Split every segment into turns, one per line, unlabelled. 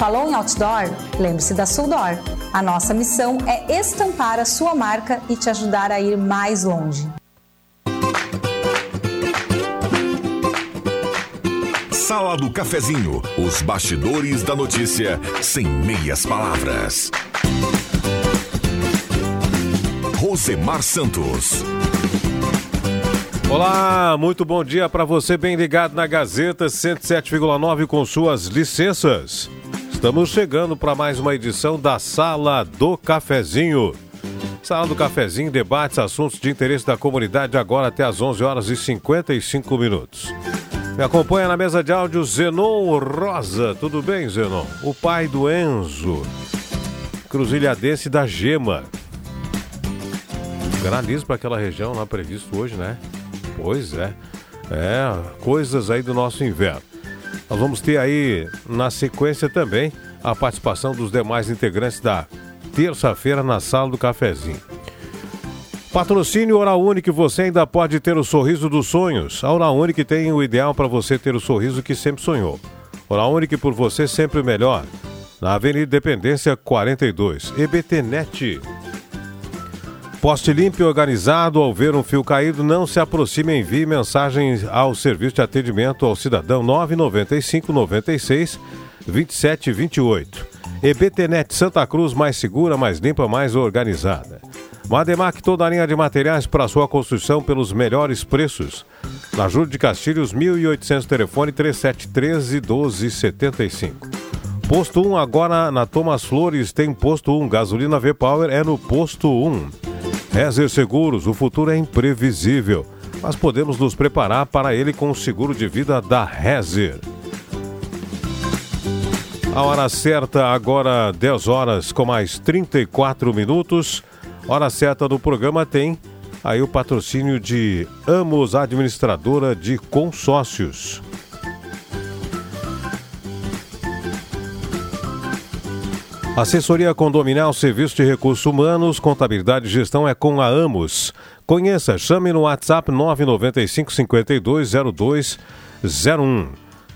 Falou em outdoor? Lembre-se da Suldor. A nossa missão é estampar a sua marca e te ajudar a ir mais longe.
Sala do Cafezinho, os bastidores da notícia sem meias palavras. Rosemar Santos.
Olá, muito bom dia para você bem ligado na Gazeta 107,9 com suas licenças. Estamos chegando para mais uma edição da Sala do Cafezinho. Sala do Cafezinho debates assuntos de interesse da comunidade agora até às 11 horas e 55 minutos. Me acompanha na mesa de áudio Zenon Rosa. Tudo bem, Zenon? O pai do Enzo, cruzilhadense da Gema. Granizo para aquela região lá previsto hoje, né? Pois é. É, coisas aí do nosso inverno. Nós vamos ter aí, na sequência também, a participação dos demais integrantes da terça-feira na sala do cafezinho. Patrocínio Oral Unique, você ainda pode ter o sorriso dos sonhos. A Oral Unique tem o ideal para você ter o sorriso que sempre sonhou. Oral Unique por você sempre melhor. Na Avenida Independência 42, EBTnet. Poste limpo e organizado, ao ver um fio caído, não se aproxime e envie mensagens ao serviço de atendimento ao cidadão 995 96 27 28. EBTnet Santa Cruz, mais segura, mais limpa, mais organizada. Mademac, toda a linha de materiais para sua construção pelos melhores preços. Na Júlio de Castilhos, 1800, telefone 3713 1275. Posto 1 agora na Thomas Flores tem posto 1. Gasolina V-Power é no posto 1. Rezer Seguros, o futuro é imprevisível, mas podemos nos preparar para ele com o seguro de vida da Rezer. A hora certa agora 10 horas com mais 34 minutos. Hora certa do programa tem aí o patrocínio de Amos Administradora de Consórcios. Assessoria Condominal, Serviço de Recursos Humanos, Contabilidade e Gestão é com a Amos. Conheça, chame no WhatsApp 995 52 0201.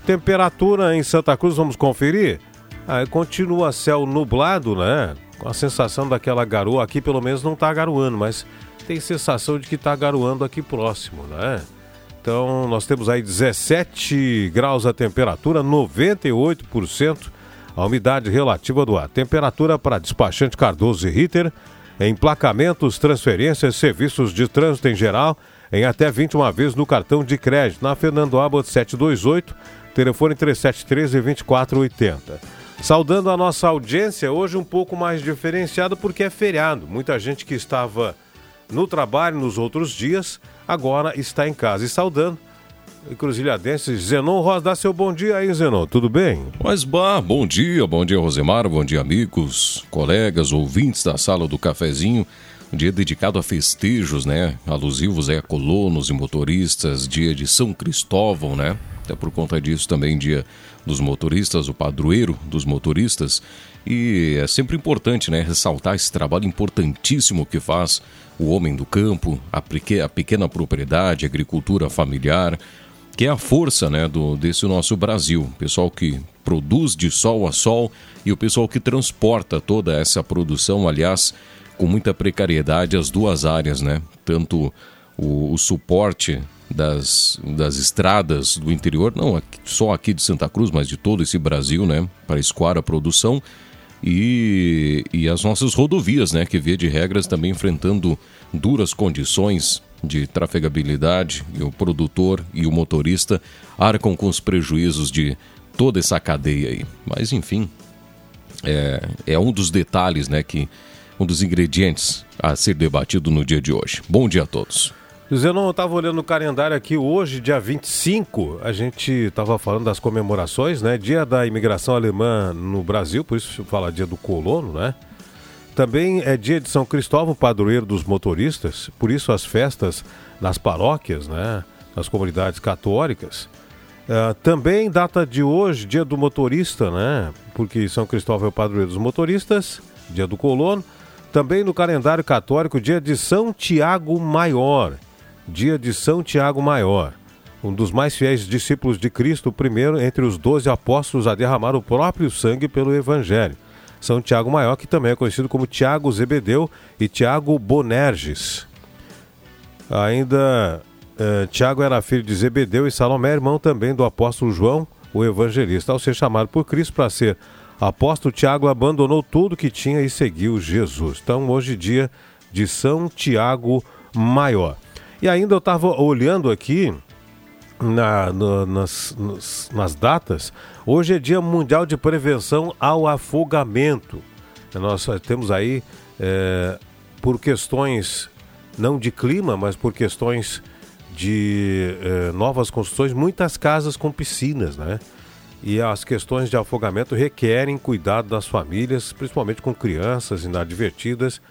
Temperatura em Santa Cruz, vamos conferir? Ah, continua céu nublado, né? Com a sensação daquela garoa aqui, pelo menos não está garoando, mas tem sensação de que está garoando aqui próximo, né? Então, nós temos aí 17 graus a temperatura, 98% a umidade relativa do ar. Temperatura para despachante Cardoso e Ritter, emplacamentos, transferências, serviços de trânsito em geral, em até 21 vezes no cartão de crédito, na Fernando Abbott 728, telefone 3713 2480. Saudando a nossa audiência, hoje um pouco mais diferenciado porque é feriado. Muita gente que estava no trabalho nos outros dias, agora está em casa. E saudando Cruzilhadense, Zenon Rosa, dá seu bom dia aí, Zenon, tudo bem?
Mas, bah, bom dia, bom dia, Rosemar, bom dia, amigos, colegas, ouvintes da sala do cafezinho. Um dia dedicado a festejos, né? Alusivos a colonos e motoristas, dia de São Cristóvão, né? Até por conta disso também dia dos motoristas, o padroeiro dos motoristas. E é sempre importante, né, ressaltar esse trabalho importantíssimo que faz o homem do campo, a pequena propriedade, a agricultura familiar, que é a força né, do, desse nosso Brasil. Pessoal que produz de sol a sol e o pessoal que transporta toda essa produção, aliás, com muita precariedade, as duas áreas, né? Tanto o, o suporte das, das estradas do interior, não aqui, só aqui de Santa Cruz, mas de todo esse Brasil, né? Para escoar a produção. E, e as nossas rodovias, né? Que via de regras também enfrentando duras condições de trafegabilidade e o produtor e o motorista arcam com os prejuízos de toda essa cadeia aí. Mas enfim, é, é um dos detalhes, né, que um dos ingredientes a ser debatido no dia de hoje. Bom dia a todos.
José, não, eu estava olhando o calendário aqui hoje, dia 25, a gente estava falando das comemorações, né? Dia da imigração alemã no Brasil, por isso fala dia do colono, né? Também é dia de São Cristóvão, padroeiro dos motoristas, por isso as festas nas paróquias, né? Nas comunidades católicas. Uh, também data de hoje, dia do motorista, né? Porque São Cristóvão é o padroeiro dos motoristas, dia do colono. Também no calendário católico, dia de São Tiago Maior dia de São Tiago Maior, um dos mais fiéis discípulos de Cristo, o primeiro entre os doze apóstolos a derramar o próprio sangue pelo Evangelho. São Tiago Maior, que também é conhecido como Tiago Zebedeu e Tiago Bonerges. Ainda eh, Tiago era filho de Zebedeu e Salomé, irmão também do apóstolo João, o evangelista. Ao ser chamado por Cristo para ser apóstolo, Tiago abandonou tudo que tinha e seguiu Jesus. Então, hoje, dia de São Tiago Maior. E ainda eu estava olhando aqui na, nas, nos, nas datas. Hoje é Dia Mundial de Prevenção ao Afogamento. Nós temos aí, é, por questões não de clima, mas por questões de é, novas construções, muitas casas com piscinas, né? E as questões de afogamento requerem cuidado das famílias, principalmente com crianças inadvertidas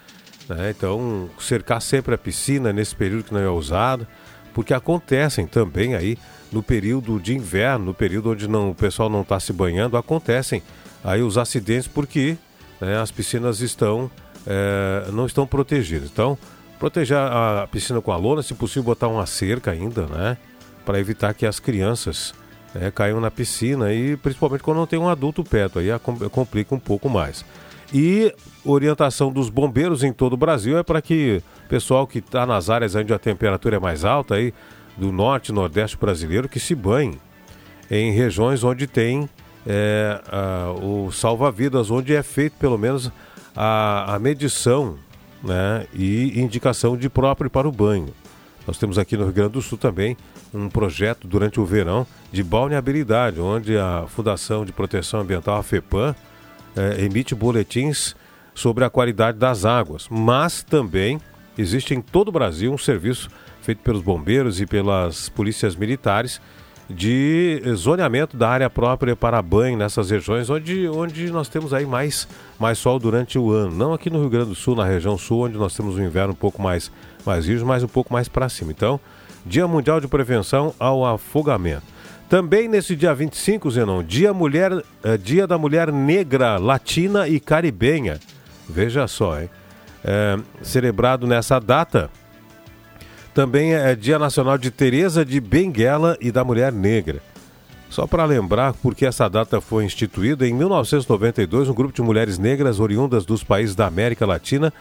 né? Então, cercar sempre a piscina nesse período que não é usado, porque acontecem também aí no período de inverno, no período onde não, o pessoal não está se banhando, acontecem aí os acidentes porque né, as piscinas estão é, não estão protegidas. Então, proteger a piscina com a lona, se possível botar uma cerca ainda, né, para evitar que as crianças né, caiam na piscina e principalmente quando não tem um adulto perto, aí complica um pouco mais. E orientação dos bombeiros em todo o Brasil é para que o pessoal que está nas áreas onde a temperatura é mais alta, aí, do norte e nordeste brasileiro, que se banhe em regiões onde tem é, a, o salva-vidas, onde é feito pelo menos a, a medição né, e indicação de próprio para o banho. Nós temos aqui no Rio Grande do Sul também um projeto durante o verão de balneabilidade, onde a Fundação de Proteção Ambiental, a FEPAM, é, emite boletins sobre a qualidade das águas, mas também existe em todo o Brasil um serviço feito pelos bombeiros e pelas polícias militares de zoneamento da área própria para banho nessas regiões onde, onde nós temos aí mais, mais sol durante o ano. Não aqui no Rio Grande do Sul, na região sul, onde nós temos um inverno um pouco mais, mais mas um pouco mais para cima. Então, Dia Mundial de Prevenção ao Afogamento. Também nesse dia 25, Zenon, dia, mulher, é, dia da Mulher Negra, Latina e Caribenha. Veja só, hein? É, celebrado nessa data. Também é Dia Nacional de Teresa de Benguela e da Mulher Negra. Só para lembrar, porque essa data foi instituída, em 1992, um grupo de mulheres negras oriundas dos países da América Latina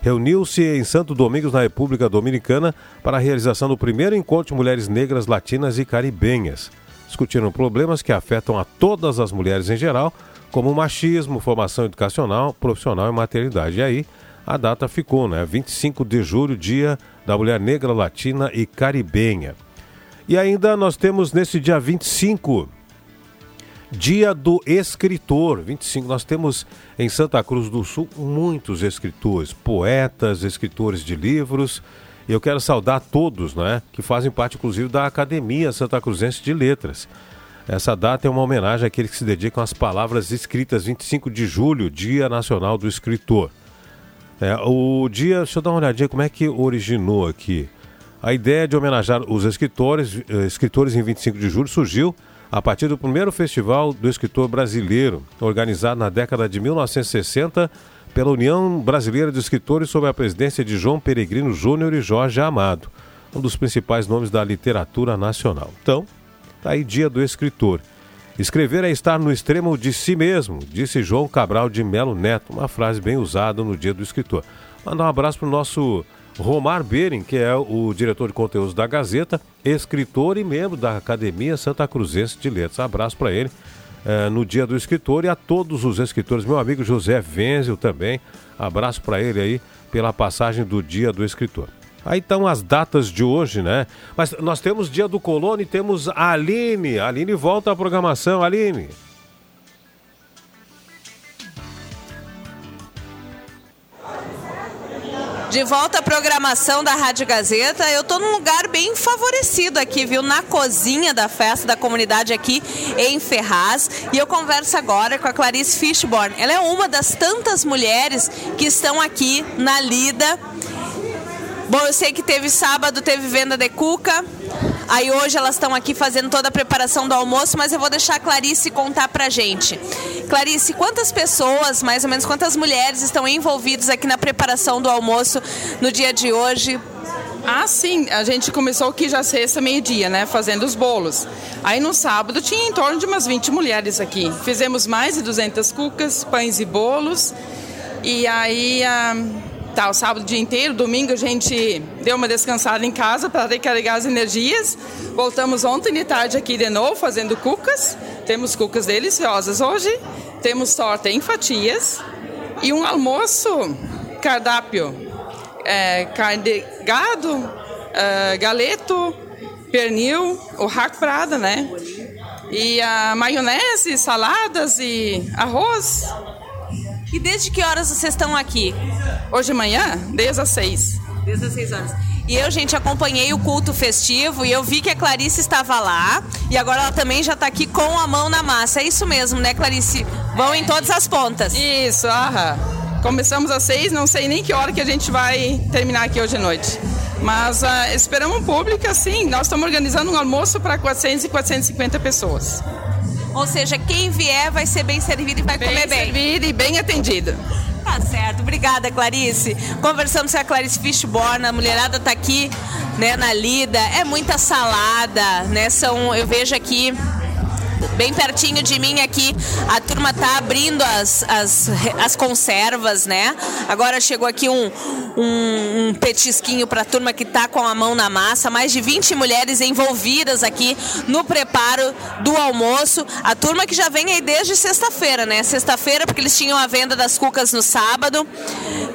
reuniu-se em Santo Domingos, na República Dominicana, para a realização do primeiro encontro de mulheres negras latinas e caribenhas discutiram problemas que afetam a todas as mulheres em geral, como machismo, formação educacional, profissional e maternidade. E aí a data ficou, né? 25 de julho, dia da mulher negra, latina e caribenha. E ainda nós temos nesse dia 25, dia do escritor. 25, nós temos em Santa Cruz do Sul muitos escritores, poetas, escritores de livros e eu quero saudar todos, né, que fazem parte, inclusive, da Academia Santa Cruzense de Letras. Essa data é uma homenagem àqueles que se dedicam às palavras escritas 25 de julho, Dia Nacional do Escritor. É, o dia, deixa eu dar uma olhadinha como é que originou aqui. A ideia de homenagear os escritores, eh, escritores em 25 de julho surgiu a partir do primeiro festival do escritor brasileiro, organizado na década de 1960 pela União Brasileira de Escritores sob a presidência de João Peregrino Júnior e Jorge Amado, um dos principais nomes da literatura nacional. Então, tá aí dia do escritor. Escrever é estar no extremo de si mesmo, disse João Cabral de Melo Neto, uma frase bem usada no dia do escritor. Mandar um abraço para o nosso Romar Bering, que é o diretor de conteúdos da Gazeta, escritor e membro da Academia Santa Cruzense de Letras. Abraço para ele é, no Dia do Escritor e a todos os escritores. Meu amigo José Venzel também. Abraço para ele aí pela passagem do Dia do Escritor. Aí estão as datas de hoje, né? Mas nós temos Dia do Colono e temos a Aline. A Aline volta à programação, Aline.
De volta à programação da Rádio Gazeta, eu tô num lugar bem favorecido aqui, viu? Na cozinha da festa da comunidade aqui em Ferraz. E eu converso agora com a Clarice Fishborn. Ela é uma das tantas mulheres que estão aqui na lida. Bom, eu sei que teve sábado, teve venda de cuca. Aí hoje elas estão aqui fazendo toda a preparação do almoço, mas eu vou deixar a Clarice contar pra gente. Clarice, quantas pessoas, mais ou menos quantas mulheres estão envolvidas aqui na preparação do almoço no dia de hoje?
Ah, sim. A gente começou aqui já sexta, meio-dia, né? Fazendo os bolos. Aí no sábado tinha em torno de umas 20 mulheres aqui. Fizemos mais de 200 cucas, pães e bolos. E aí... Ah O sábado o dia inteiro, domingo a gente deu uma descansada em casa para recarregar as energias. Voltamos ontem de tarde aqui de novo fazendo cucas. Temos cucas deliciosas hoje. Temos torta em fatias e um almoço cardápio. É, carne de gado, é, galeto, pernil, o raco prada, né? E a maionese, saladas e arroz.
E desde que horas vocês estão aqui?
Hoje de manhã, desde as seis.
Desde as seis horas. E eu, gente, acompanhei o culto festivo e eu vi que a Clarice estava lá. E agora ela também já está aqui com a mão na massa. É isso mesmo, né, Clarice? Vão em todas as pontas.
Isso, aham. Começamos às seis, não sei nem que hora que a gente vai terminar aqui hoje à noite. Mas uh, esperamos um público assim. Nós estamos organizando um almoço para 400 e 450 pessoas.
Ou seja, quem vier vai ser bem servido e vai
bem
comer bem.
Bem servido e bem atendido.
Tá certo, obrigada Clarice. Conversamos com a Clarice Fishborn, a mulherada tá aqui, né, na lida. É muita salada, né? São, eu vejo aqui bem pertinho de mim aqui. A turma tá abrindo as, as, as conservas, né? Agora chegou aqui um, um, um petisquinho para a turma que tá com a mão na massa. Mais de 20 mulheres envolvidas aqui no preparo do almoço. A turma que já vem aí desde sexta-feira, né? Sexta-feira, porque eles tinham a venda das cucas no sábado.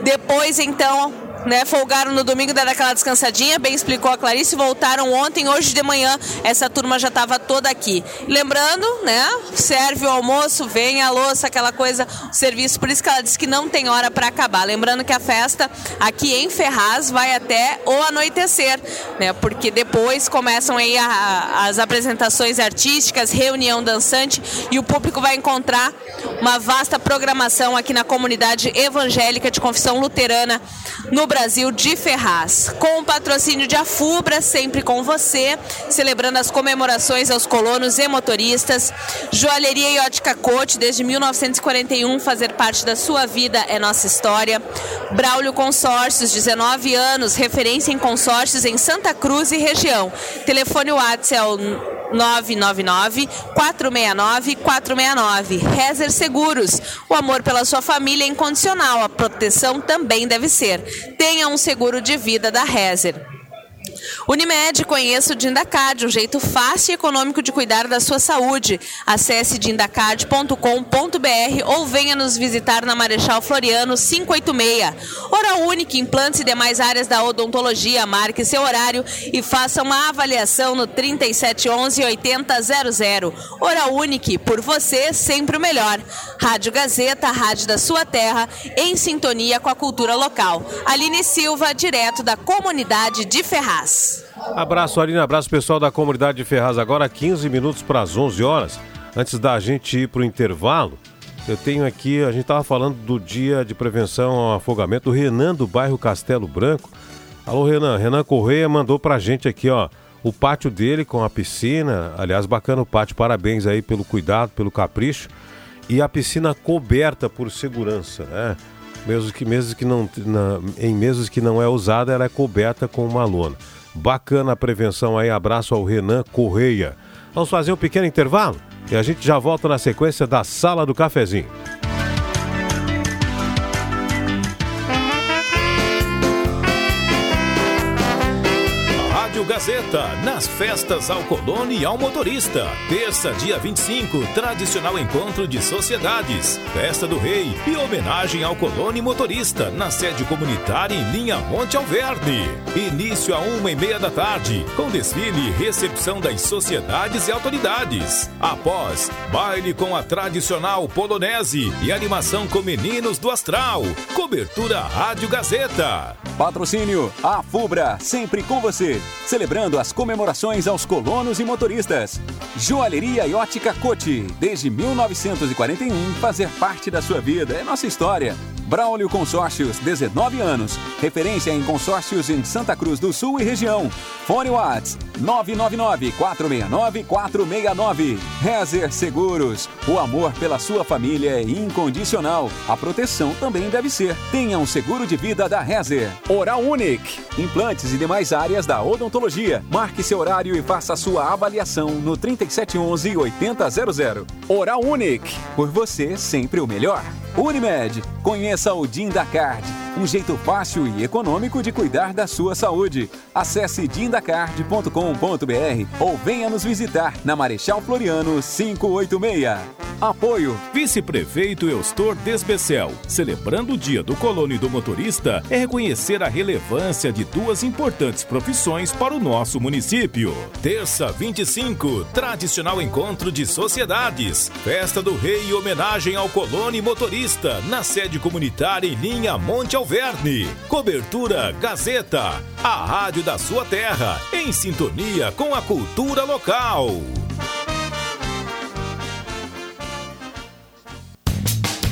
Depois, então, né? Folgaram no domingo, deram aquela descansadinha, bem explicou a Clarice, voltaram ontem, hoje de manhã essa turma já estava toda aqui. Lembrando, né? Serve o almoço, vem a louça, aquela coisa, o serviço, por isso que ela disse que não tem hora para acabar. Lembrando que a festa aqui em Ferraz vai até o anoitecer, né? Porque depois começam aí a, a, as apresentações artísticas, reunião dançante e o público vai encontrar uma vasta programação aqui na comunidade evangélica de confissão luterana no Brasil Brasil de Ferraz. Com o patrocínio de Afubra, sempre com você, celebrando as comemorações aos colonos e motoristas. Joalheria e Ótica Cote, desde 1941, fazer parte da sua vida é nossa história. Braulio Consórcios, 19 anos, referência em consórcios em Santa Cruz e região. Telefone WhatsApp é o 999 469 469. Rezer Seguros. O amor pela sua família é incondicional. A proteção também deve ser. Tenha um seguro de vida da Rezer. Unimed, conheça o Dindacard, um jeito fácil e econômico de cuidar da sua saúde. Acesse dindacard.com.br ou venha nos visitar na Marechal Floriano 586. Hora Única, implantes e demais áreas da odontologia. Marque seu horário e faça uma avaliação no 3711 8000. Hora Única, por você, sempre o melhor. Rádio Gazeta, rádio da sua terra, em sintonia com a cultura local. Aline Silva, direto da comunidade de Ferraz.
Abraço, Aline. Abraço, pessoal da comunidade de Ferraz. Agora 15 minutos para as 11 horas. Antes da gente ir para o intervalo, eu tenho aqui, a gente estava falando do dia de prevenção ao afogamento. O Renan do bairro Castelo Branco. Alô, Renan. Renan Correia mandou para a gente aqui, ó, o pátio dele com a piscina. Aliás, bacana o pátio. Parabéns aí pelo cuidado, pelo capricho. E a piscina coberta por segurança, né? Mesmo que, mesmo que não, na, em meses que não é usada, ela é coberta com uma lona. Bacana a prevenção aí. Abraço ao Renan Correia. Vamos fazer um pequeno intervalo e a gente já volta na sequência da Sala do Cafezinho.
Gazeta, nas festas ao colono e ao motorista. Terça, dia 25, tradicional encontro de sociedades, festa do rei e homenagem ao colono e motorista, na sede comunitária em linha Monte Alverne. Início a uma e meia da tarde, com desfile e recepção das sociedades e autoridades. Após, baile com a tradicional polonese e animação com meninos do Astral. Cobertura Rádio Gazeta.
Patrocínio A Fubra, sempre com você. Celebrando as comemorações aos colonos e motoristas. Joalheria e ótica Cote. Desde 1941, fazer parte da sua vida é nossa história. Braulio Consórcios, 19 anos. Referência em consórcios em Santa Cruz do Sul e região. Fone Whats 999-469-469. Rezer Seguros. O amor pela sua família é incondicional. A proteção também deve ser. Tenha um seguro de vida da Rezer. Oral Unique. Implantes e demais áreas da odontologia. Marque seu horário e faça sua avaliação no 3711-8000. Oral Unique. Por você, sempre o melhor. Unimed. Conheça o Dindacard. Um jeito fácil e econômico de cuidar da sua saúde. Acesse dindacard.com.br ou venha nos visitar na Marechal Floriano 586. Apoio
Vice-prefeito Eustor Desbecel. Celebrando o Dia do Colono e do Motorista, é reconhecer a relevância de duas importantes profissões para o nosso município. Terça 25, tradicional encontro de sociedades. Festa do Rei e homenagem ao colono e motorista, na sede comunitária em linha Monte Alverne. Cobertura Gazeta, a rádio da sua terra, em sintonia com a cultura local.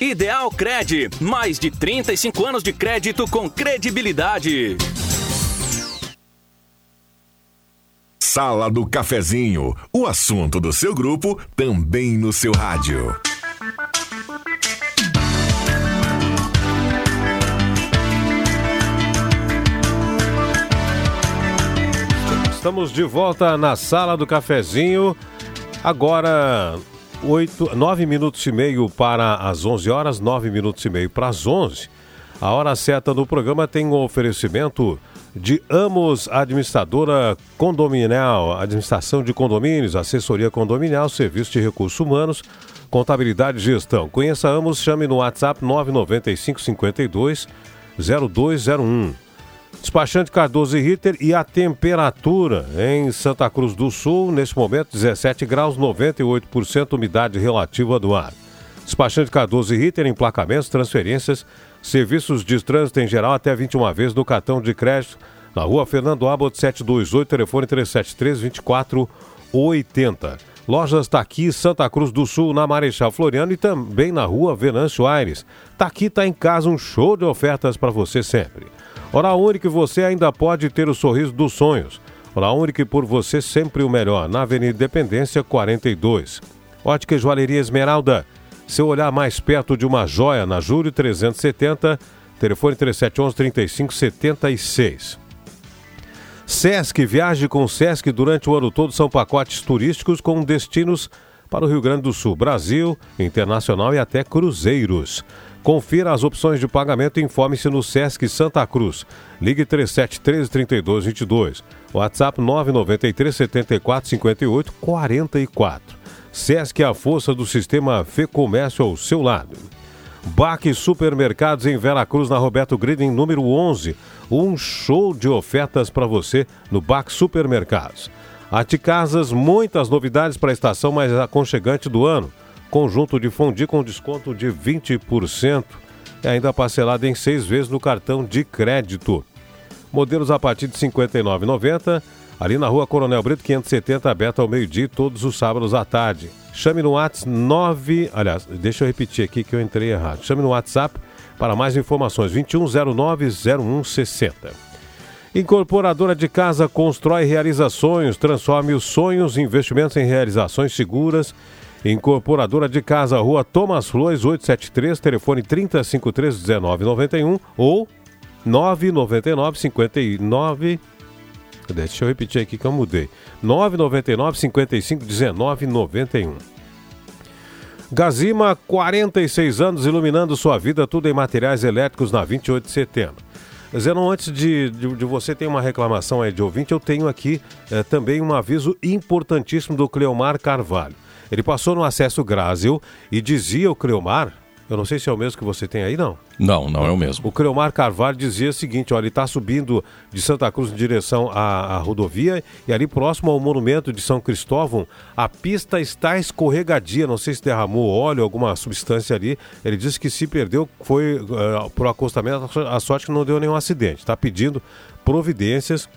Ideal Cred, mais de 35 anos de crédito com credibilidade.
Sala do Cafezinho, o assunto do seu grupo também no seu rádio.
Estamos de volta na Sala do Cafezinho. Agora Oito, nove minutos e meio para as 11 horas, nove minutos e meio para as 11. A hora certa do programa tem um oferecimento de Amos Administradora Condominial, administração de condomínios, assessoria condominial, serviço de recursos humanos, contabilidade e gestão. Conheça Amos, chame no WhatsApp 995 52 0201. Despachante Cardoso e Ritter e a temperatura em Santa Cruz do Sul, neste momento 17 graus, 98% umidade relativa do ar. Despachante Cardoso e Ritter, emplacamentos, transferências, serviços de trânsito em geral até 21 vezes no cartão de crédito na rua Fernando Abbott 728, telefone 373 2480. Lojas Taqui, Santa Cruz do Sul, na Marechal Floriano e também na rua Venâncio Aires. Taqui tá em casa, um show de ofertas para você sempre. Hora Única, você ainda pode ter o sorriso dos sonhos. Hora Única, por você sempre o melhor. Na Avenida Independência 42. Ótica e Joalheria Esmeralda. Seu olhar mais perto de uma joia na Júlio 370, telefone 3711 3576. Sesc, viaje com o Sesc durante o ano todo são pacotes turísticos com destinos para o Rio Grande do Sul, Brasil, internacional e até cruzeiros. Confira as opções de pagamento e informe-se no Sesc Santa Cruz. Ligue 3713 3222. WhatsApp 993 74 58 44. Sesc é a força do sistema Fê Comércio ao seu lado. Baque Supermercados em Veracruz, na Roberto Griding, número 11. Um show de ofertas para você no Baque Supermercados. Arte Casas, muitas novidades para a estação mais aconchegante do ano. Conjunto de fundi com desconto de 20% e ainda parcelado em seis vezes no cartão de crédito. Modelos a partir de R$ 59,90, ali na rua Coronel Brito 570, aberta ao meio-dia todos os sábados à tarde. Chame no WhatsApp 9. Aliás, deixa eu repetir aqui que eu entrei errado. Chame no WhatsApp para mais informações: 2109-0160. Incorporadora de casa constrói realizações, transforme os sonhos em investimentos em realizações seguras Incorporadora de Casa, Rua Thomas Flores, 873, telefone 3053 1991 ou 999 59 Deixa eu repetir aqui que eu mudei. 999 55 19 91. Gazima, 46 anos iluminando sua vida, tudo em materiais elétricos na 28 de setembro. Zenon, antes de, de, de, você ter uma reclamação aí de ouvinte, eu tenho aqui eh, também um aviso importantíssimo do Cleomar Carvalho. Ele passou no acesso Grásil e dizia o Creomar, eu não sei se é o mesmo que você tem aí, não.
Não, não é o mesmo.
O Creomar Carvalho dizia o seguinte: olha, ele está subindo de Santa Cruz em direção à, à, rodovia e ali próximo ao monumento de São Cristóvão, a pista está escorregadia. Não sei se derramou óleo, alguma substância ali. Ele disse que se perdeu foi uh, por acostamento, a sorte que não deu nenhum acidente. Está pedindo providências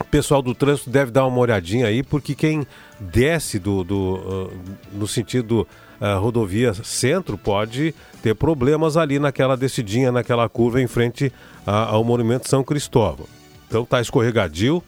o pessoal do trânsito deve dar uma olhadinha aí, porque quem desce do, do uh, no sentido uh, rodovia centro pode ter problemas ali naquela descidinha, naquela curva em frente ao Monumento São Cristóvão. Então tá escorregadio,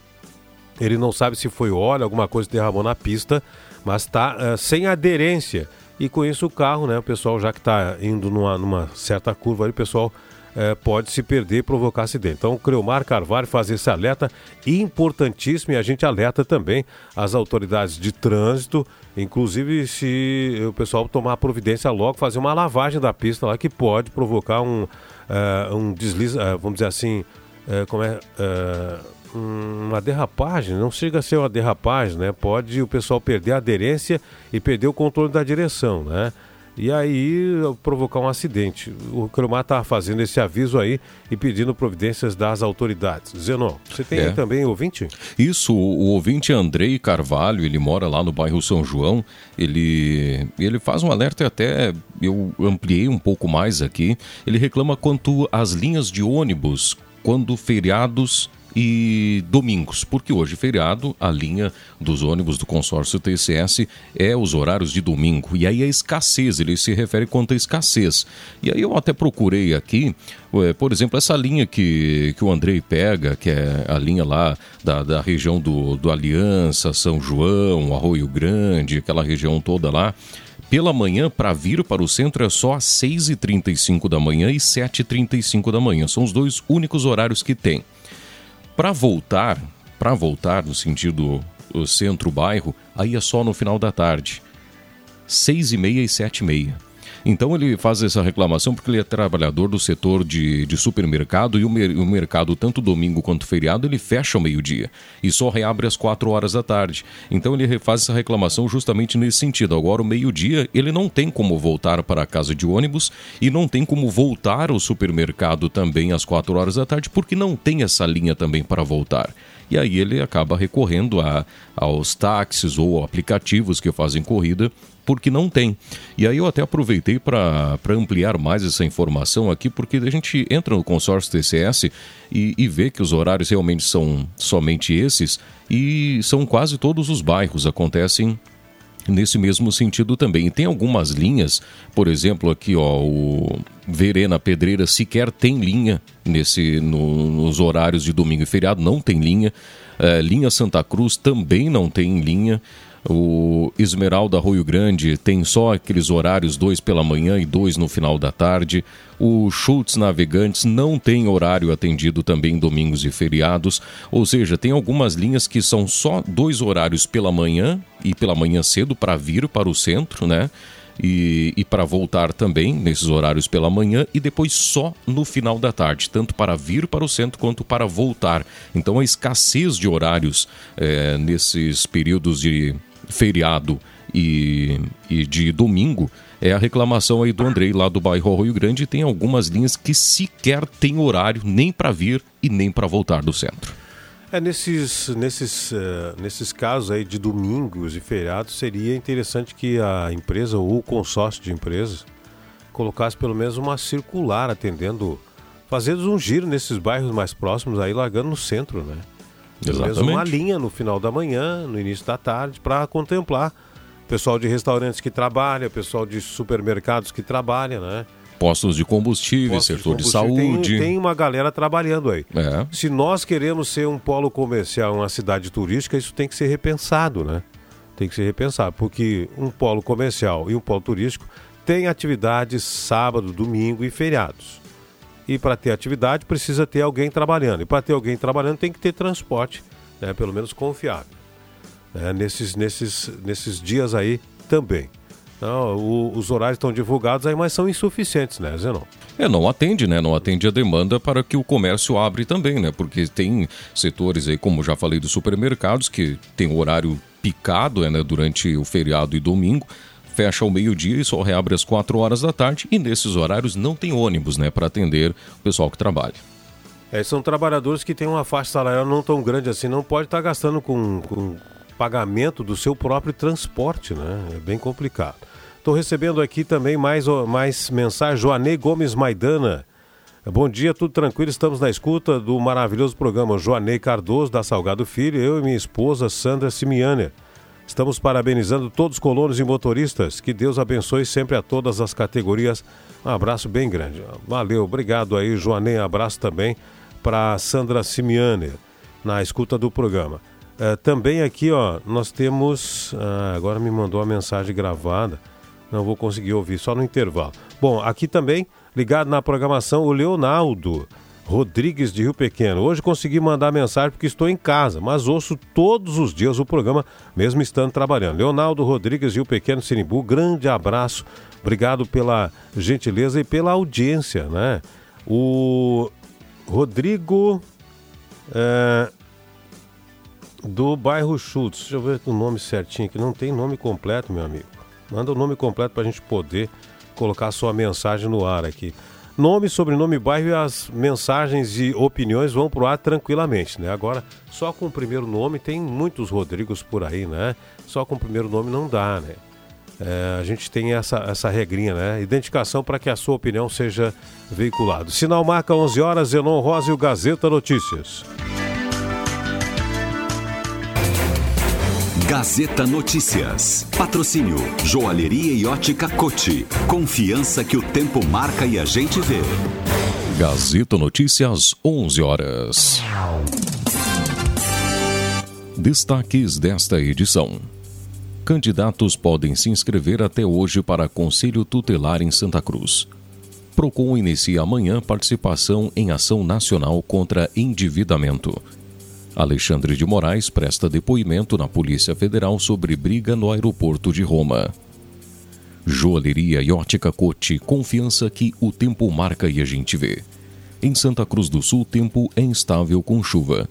ele não sabe se foi óleo, alguma coisa derramou na pista, mas tá sem aderência. E com isso o carro, né, o pessoal já que está indo numa, numa certa curva ali, o pessoal é, pode se perder e provocar acidente. Então, o Creomar Carvalho faz esse alerta importantíssimo e a gente alerta também as autoridades de trânsito, inclusive se o pessoal tomar providência logo, fazer uma lavagem da pista lá que pode provocar um, uh, um deslize, uh, vamos dizer assim, uh, como é uma derrapagem, não chega a ser uma derrapagem, né? Pode o pessoal perder a aderência e perder o controle da direção, né? E aí provocar um acidente. O Cromar está fazendo esse aviso aí e pedindo providências das autoridades. Zenon, você tem é. também ouvinte?
Isso, o ouvinte Andrei Carvalho, ele mora lá no bairro São João, ele, ele faz um alerta e até eu ampliei um pouco mais aqui. Ele reclama quanto às linhas de ônibus quando feriados e domingos, porque hoje feriado, a linha dos ônibus do consórcio TCS é os horários de domingo. E aí a escassez, ele se refere quanto à escassez. E aí eu até procurei aqui, eh, por exemplo, essa linha que, que o Andrei pega, que é a linha lá da, da região do, do Aliança, São João, Arroio Grande, aquela região toda lá pela manhã para vir para o centro é só às 6h35 da manhã e 7h35 da manhã. São os dois únicos horários que tem. Para voltar, para voltar no sentido centro-bairro, aí é só no final da tarde. seis e meia e sete e meia. Então ele faz essa reclamação porque ele é trabalhador do setor de, de supermercado e o, mer o mercado, tanto domingo quanto feriado, ele fecha ao meio-dia e só reabre às 4 horas da tarde. Então ele faz essa reclamação justamente nesse sentido. Agora, o meio-dia, ele não tem como voltar para a casa de ônibus e não tem como voltar ao supermercado também às 4 horas da tarde porque não tem essa linha também para voltar e aí ele acaba recorrendo a, aos táxis ou aplicativos que fazem corrida porque não tem. E aí eu até aproveitei para ampliar mais essa informação aqui, porque a gente entra no consórcio TCS e, e vê que os horários realmente são somente esses e são quase todos os bairros, acontecem nesse mesmo sentido também. E tem algumas linhas, por exemplo, aqui ó, o Verena Pedreira sequer tem linha nesse no, nos horários de domingo e feriado, não tem linha. É, linha Santa Cruz também não tem linha. O Esmeralda Arroio Grande tem só aqueles horários, dois pela manhã e dois no final da tarde. O Schultz Navegantes não tem horário atendido também domingos e feriados. Ou seja, tem algumas linhas que são só dois horários pela manhã e pela manhã cedo para vir para o centro, né? e, e para voltar também nesses horários pela manhã e depois só no final da tarde, tanto para vir para o centro quanto para voltar. Então a escassez de horários é, nesses períodos de feriado e, e de domingo é a reclamação aí do Andrei lá do bairro Rio Grande. Tem algumas linhas que sequer tem horário nem para vir e nem para voltar do centro.
É, nesses, nesses, uh, nesses casos aí de domingos e feriados, seria interessante que a empresa ou o consórcio de empresas colocasse pelo menos uma circular atendendo, fazendo um giro nesses bairros mais próximos aí, largando no centro, né? Pelo menos uma linha no final da manhã, no início da tarde, para contemplar pessoal de restaurantes que trabalha, pessoal de supermercados que trabalha, né?
Postos de combustível, Postos setor de, combustível. de saúde.
Tem, tem, uma galera trabalhando aí. É. Se nós queremos ser um polo comercial, uma cidade turística, isso tem que ser repensado, né? Tem que ser repensado, porque um polo comercial e um polo turístico tem atividades sábado, domingo e feriados. E para ter atividade precisa ter alguém trabalhando. E para ter alguém trabalhando tem que ter transporte, né? pelo menos confiável. Né? Nesses, nesses, nesses dias aí também. Não, o, os horários estão divulgados aí, mas são insuficientes, né, Zenon?
É, não atende, né? Não atende a demanda para que o comércio abre também, né? Porque tem setores aí, como já falei, dos supermercados, que tem horário picado né, durante o feriado e domingo, fecha ao meio-dia e só reabre às 4 horas da tarde, e nesses horários não tem ônibus, né, para atender o pessoal que trabalha.
É, são trabalhadores que têm uma faixa salarial não tão grande assim, não pode estar gastando com, com pagamento do seu próprio transporte, né? É bem complicado. Estou recebendo aqui também mais, mais mensagem. Joanei Gomes Maidana. Bom dia, tudo tranquilo? Estamos na escuta do maravilhoso programa Joanei Cardoso, da Salgado Filho, eu e minha esposa Sandra Simianer. Estamos parabenizando todos os colonos e motoristas. Que Deus abençoe sempre a todas as categorias. Um abraço bem grande. Valeu, obrigado aí, Joanei. Abraço também para Sandra Simianer, na escuta do programa. Uh, também aqui, ó, nós temos. Uh, agora me mandou a mensagem gravada. Não vou conseguir ouvir, só no intervalo. Bom, aqui também, ligado na programação, o Leonardo Rodrigues de Rio Pequeno. Hoje consegui mandar mensagem porque estou em casa, mas ouço todos os dias o programa, mesmo estando trabalhando. Leonardo Rodrigues de Rio Pequeno, Sinimbu, grande abraço. Obrigado pela gentileza e pela audiência, né? O Rodrigo é, do bairro Schultz. Deixa eu ver o nome certinho aqui. Não tem nome completo, meu amigo. Manda o nome completo para a gente poder colocar sua mensagem no ar aqui. Nome, sobrenome, bairro e as mensagens e opiniões vão pro ar tranquilamente, né? Agora, só com o primeiro nome, tem muitos Rodrigos por aí, né? Só com o primeiro nome não dá, né? É, a gente tem essa, essa regrinha, né? Identificação para que a sua opinião seja veiculada. Sinal marca 11 horas, Zenon Rosa e o Gazeta Notícias.
Gazeta Notícias. Patrocínio Joalheria e Ótica Cote. Confiança que o tempo marca e a gente vê.
Gazeta Notícias, 11 horas. Destaques desta edição. Candidatos podem se inscrever até hoje para Conselho Tutelar em Santa Cruz. Procon inicia amanhã participação em ação nacional contra endividamento. Alexandre de Moraes presta depoimento na Polícia Federal sobre briga no aeroporto de Roma. Joalheria e Ótica Cote, confiança que o tempo marca e a gente vê. Em Santa Cruz do Sul, tempo é instável com chuva.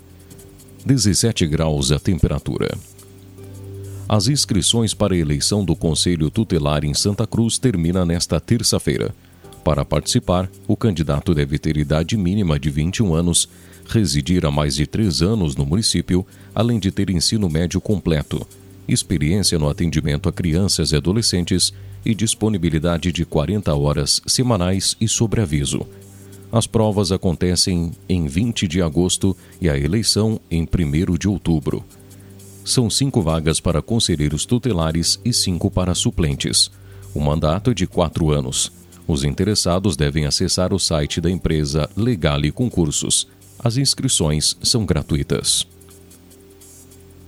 17 graus a temperatura. As inscrições para a eleição do Conselho Tutelar em Santa Cruz termina nesta terça-feira. Para participar, o candidato deve ter idade mínima de 21 anos, residir há mais de três anos no município, além de ter ensino médio completo, experiência no atendimento a crianças e adolescentes e disponibilidade de 40 horas semanais e sobreaviso. As provas acontecem em 20 de agosto e a eleição em 1 de outubro. São cinco vagas para conselheiros tutelares e cinco para suplentes. O mandato é de quatro anos. Os interessados devem acessar o site da empresa Legale Concursos. As inscrições são gratuitas.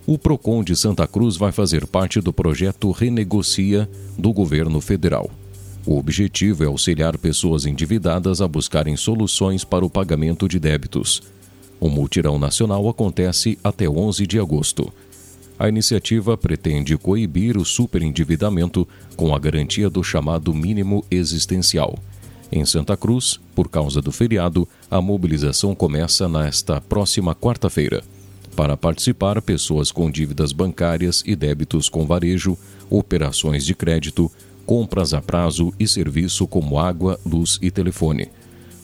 O Procon de Santa Cruz vai fazer parte do projeto Renegocia do governo federal. O objetivo é auxiliar pessoas endividadas a buscarem soluções para o pagamento de débitos. O mutirão nacional acontece até 11 de agosto. A iniciativa pretende coibir o superendividamento com a garantia do chamado mínimo existencial. Em Santa Cruz, por causa do feriado, a mobilização começa nesta próxima quarta-feira. Para participar, pessoas com dívidas bancárias e débitos com varejo, operações de crédito, compras a prazo e serviço como água, luz e telefone.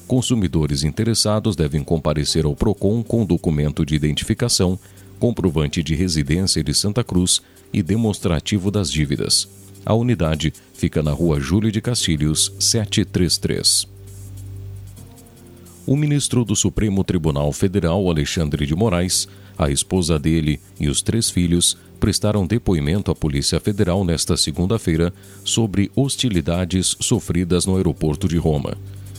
Consumidores interessados devem comparecer ao PROCON com documento de identificação comprovante de residência de Santa Cruz e demonstrativo das dívidas. A unidade fica na rua Júlio de Castilhos, 733. O ministro do Supremo Tribunal Federal, Alexandre de Moraes, a esposa dele e os três filhos prestaram depoimento à Polícia Federal nesta segunda-feira sobre hostilidades sofridas no aeroporto de Roma.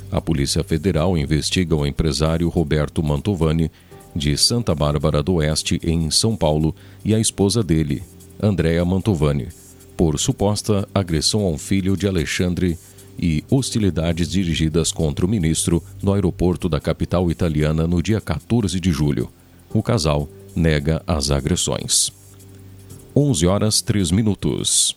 A Polícia Federal investiga o empresário Roberto Mantovani de Santa Bárbara do Oeste, em São Paulo, e a esposa dele, Andréa Mantovani, por suposta agressão a um filho de Alexandre e hostilidades dirigidas contra o ministro no aeroporto da capital italiana no dia 14 de julho. O casal nega as agressões. 11 horas 3 minutos.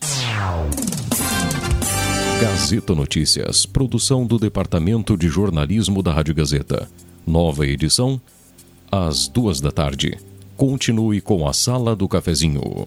Gazeta Notícias, produção do Departamento de Jornalismo da Rádio Gazeta. Nova edição às duas da tarde. Continue com a Sala do Cafezinho.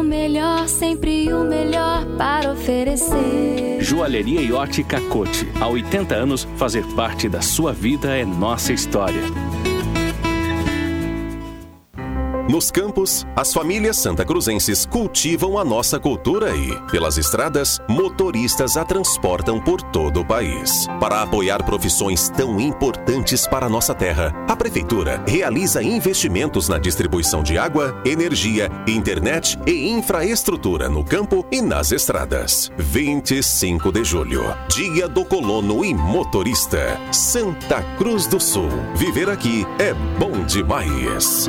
o melhor, sempre o melhor para oferecer.
Joalheria e ótica Cote. Há 80 anos, fazer parte da sua vida é nossa história.
Nos campos, as famílias santacruzenses cultivam a nossa cultura e, pelas estradas, motoristas a transportam por todo o país. Para apoiar profissões tão importantes para a nossa terra, a Prefeitura realiza investimentos na distribuição de água, energia, internet e infraestrutura no campo e nas estradas. 25 de julho, Dia do Colono e Motorista. Santa Cruz do Sul. Viver aqui é bom demais.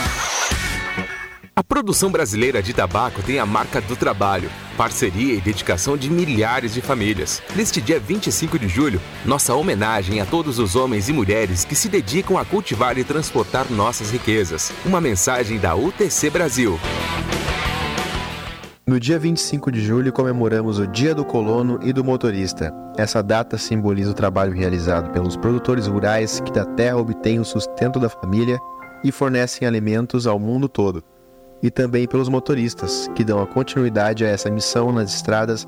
A produção brasileira de tabaco tem a marca do trabalho, parceria e dedicação de milhares de famílias. Neste dia 25 de julho, nossa homenagem a todos os homens e mulheres que se dedicam a cultivar e transportar nossas riquezas. Uma mensagem da UTC Brasil.
No dia 25 de julho comemoramos o Dia do Colono e do Motorista. Essa data simboliza o trabalho realizado pelos produtores rurais que da terra obtêm o sustento da família e fornecem alimentos ao mundo todo e também pelos motoristas, que dão a continuidade a essa missão nas estradas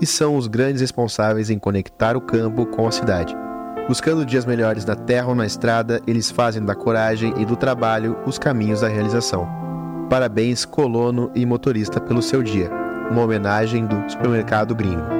e são os grandes responsáveis em conectar o campo com a cidade. Buscando dias melhores na terra ou na estrada, eles fazem da coragem e do trabalho os caminhos da realização. Parabéns, colono e motorista, pelo seu dia. uma homenagem do supermercado gringo.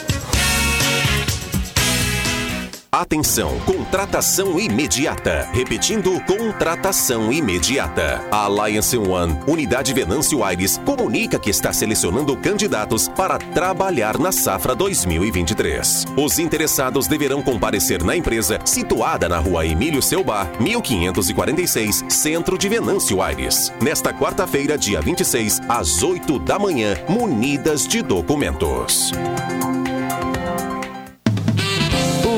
Atenção, contratação imediata. Repetindo, contratação imediata. A Alliance One, Unidade Venâncio Aires, comunica que está selecionando candidatos para trabalhar na safra 2023. Os interessados deverão comparecer na empresa situada na rua Emílio Selbar, 1546, centro de Venâncio Aires. Nesta quarta-feira, dia 26, às 8 da manhã, munidas de documentos.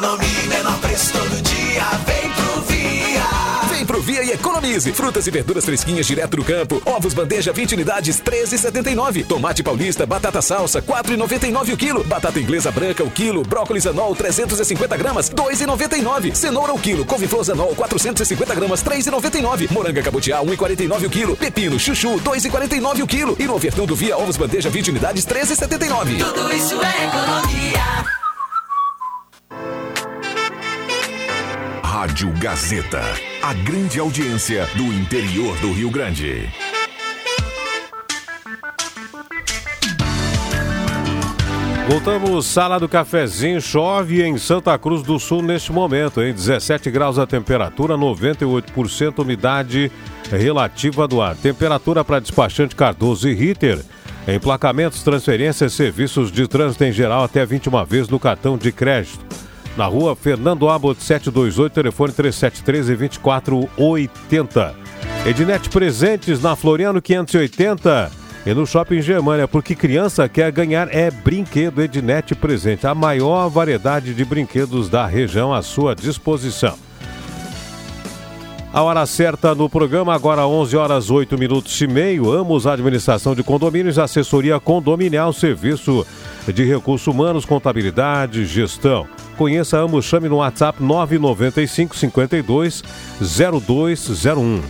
Economia e menor preço todo dia, vem pro Via.
Vem pro Via e economize. Frutas e verduras fresquinhas direto do campo. Ovos bandeja 20 unidades, 13,79. Tomate paulista, batata salsa, 4,99 o quilo. Batata inglesa branca o quilo. Brócolis anol, 350 gramas, 2,99. Cenoura o quilo. Couve-flor anol, 450 gramas, 3,99. Moranga cabotiá, 1,49 o quilo. Pepino, chuchu, 2,49 o quilo. E no ofertão do Via ovos bandeja 20 unidades, 13,79.
Tudo isso é economia.
Rádio Gazeta, a grande audiência do interior do Rio Grande.
Voltamos, sala do cafezinho, chove em Santa Cruz do Sul neste momento, em 17 graus a temperatura, 98% umidade relativa do ar. Temperatura para despachante Cardoso e Ritter. Emplacamentos, transferências, serviços de trânsito em geral até 21 vezes no cartão de crédito. Na rua Fernando Abbott 728, telefone 3713 2480. Ednet Presentes na Floriano 580 e no Shopping Germânia, porque criança quer ganhar é brinquedo Ednet Presente, a maior variedade de brinquedos da região à sua disposição. A hora certa no programa, agora 11 horas 8 minutos e meio. Amos Administração de Condomínios, assessoria condominial, serviço de recursos humanos, contabilidade, gestão. Conheça Amos, chame no WhatsApp 995 52 0201.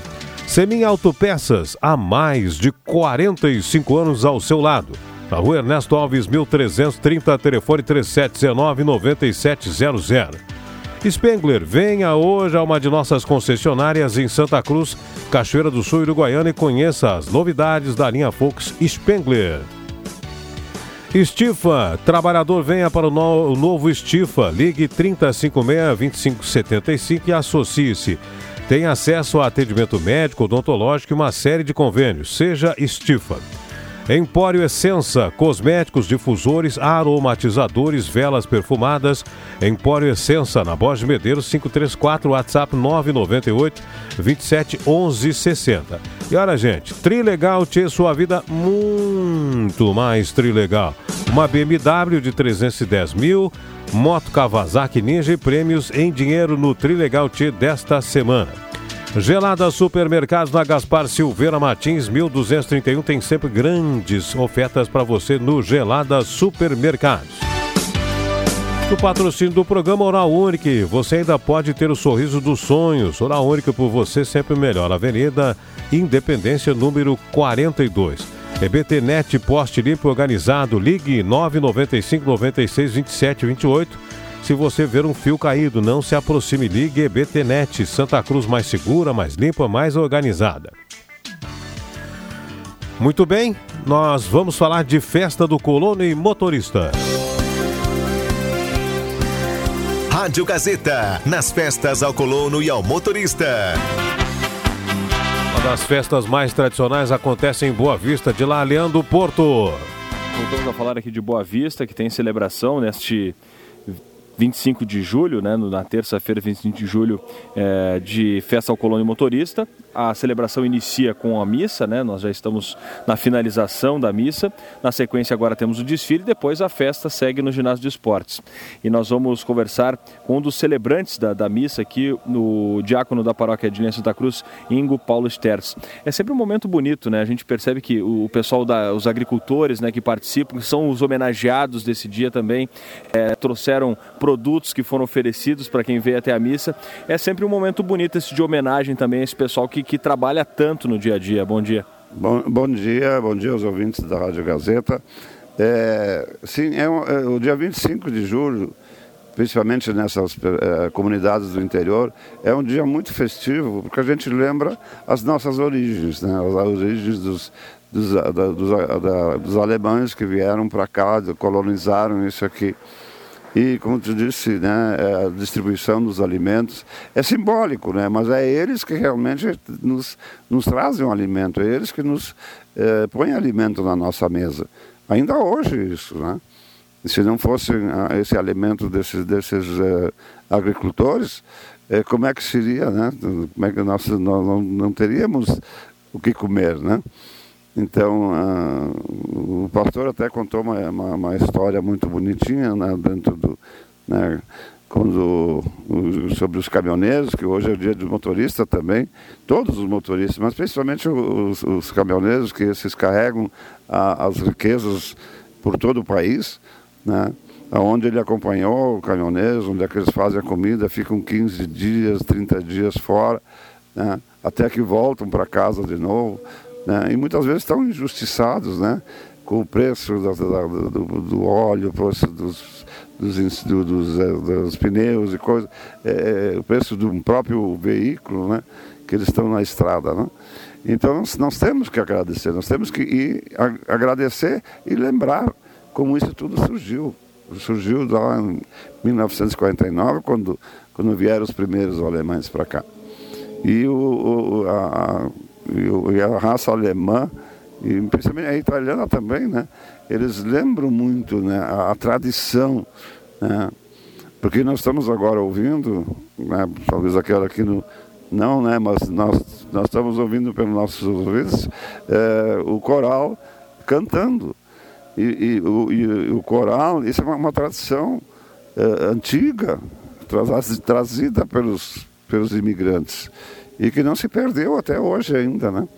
Semin Autopeças, há mais de 45 anos ao seu lado. Na rua Ernesto Alves, 1330, telefone 3719-9700. Spengler, venha hoje a uma de nossas concessionárias em Santa Cruz, Cachoeira do Sul, Uruguaiana e conheça as novidades da linha Fox Spengler. Estifa, trabalhador venha para o, no, o novo Estifa, ligue 3056-2575 e associe-se. Tem acesso a atendimento médico, odontológico e uma série de convênios. Seja Estifa. Empório Essença, cosméticos, difusores, aromatizadores, velas perfumadas. Empório Essença, na Borges Medeiros, 534, WhatsApp 998 27 11 60. E olha, gente, Trilegal tinha sua vida muito mais Trilegal. Uma BMW de 310 mil, moto Kawasaki Ninja e prêmios em dinheiro no Trilegal T desta semana. Gelada Supermercados na Gaspar Silveira Martins, 1231. Tem sempre grandes ofertas para você no Gelada Supermercados. No patrocínio do programa Oral Único, você ainda pode ter o sorriso dos sonhos. Oral Único por você sempre melhor. Avenida Independência, número 42. EBTnet Poste Limpo Organizado. Ligue 995 96 27 28. Se você ver um fio caído, não se aproxime. Ligue EBTnet. Santa Cruz mais segura, mais limpa, mais organizada. Muito bem, nós vamos falar de festa do colono e motorista.
Rádio Gazeta, nas festas ao colono e ao motorista.
Uma das festas mais tradicionais acontece em Boa Vista, de lá, Leandro Porto.
Voltamos a falar aqui de Boa Vista, que tem celebração neste 25 de julho, né, na terça-feira, 25 de julho, é, de festa ao colônia motorista. A celebração inicia com a missa, né? Nós já estamos na finalização da missa. Na sequência agora temos o desfile, depois a festa segue no ginásio de esportes. E nós vamos conversar com um dos celebrantes da, da missa aqui, o diácono da paróquia de Linha Santa Cruz, Ingo Paulo Sters. É sempre um momento bonito, né? A gente percebe que o pessoal, da, os agricultores, né, que participam, que são os homenageados desse dia também, é, trouxeram produtos que foram oferecidos para quem veio até a missa. É sempre um momento bonito esse de homenagem também a esse pessoal que, que trabalha tanto no dia a dia. Bom dia.
Bom, bom dia, bom dia aos ouvintes da Rádio Gazeta. É, sim, é, é, o dia 25 de julho, principalmente nessas é, comunidades do interior, é um dia muito festivo, porque a gente lembra as nossas origens, né? as origens dos, dos, da, dos, da, dos alemães que vieram para cá, colonizaram isso aqui. E, como tu disse, né, a distribuição dos alimentos é simbólico, né, mas é eles que realmente nos, nos trazem o alimento, é eles que nos é, põem alimento na nossa mesa. Ainda hoje isso, né? Se não fosse esse alimento desses, desses é, agricultores, é, como é que seria, né? Como é que nós não, não teríamos o que comer, né? Então, o pastor até contou uma, uma, uma história muito bonitinha né, dentro do. Né, quando, sobre os caminhoneiros, que hoje é o dia do motorista também, todos os motoristas, mas principalmente os, os caminhoneiros que esses carregam a, as riquezas por todo o país, né? onde ele acompanhou o caminhoneiro, onde é que eles fazem a comida, ficam 15 dias, 30 dias fora, né? até que voltam para casa de novo né? e muitas vezes estão injustiçados né? com o preço da, da, do, do, óleo, o preço dos, dos, dos, é, dos pneus e coisas, é, é, o preço do próprio veículo né? que eles estão na estrada. Né? Então nós, nós, temos que agradecer, nós temos que ir a, agradecer e lembrar como isso tudo surgiu. Surgiu lá em 1949, quando, quando vieram os primeiros alemães para cá. E o, o a, e a raça alemã, e principalmente a italiana também, né? Eles lembram muito né, a, a tradição, né? Porque nós estamos agora ouvindo, né, talvez aquela aqui no, não, né, mas nós, nós estamos ouvindo pelos nossos ouvidos é, o coral cantando. E, e, o, e, o coral, isso é uma, uma tradição é, antiga, trazida pelos, pelos imigrantes e que não se perdeu até hoje ainda, né?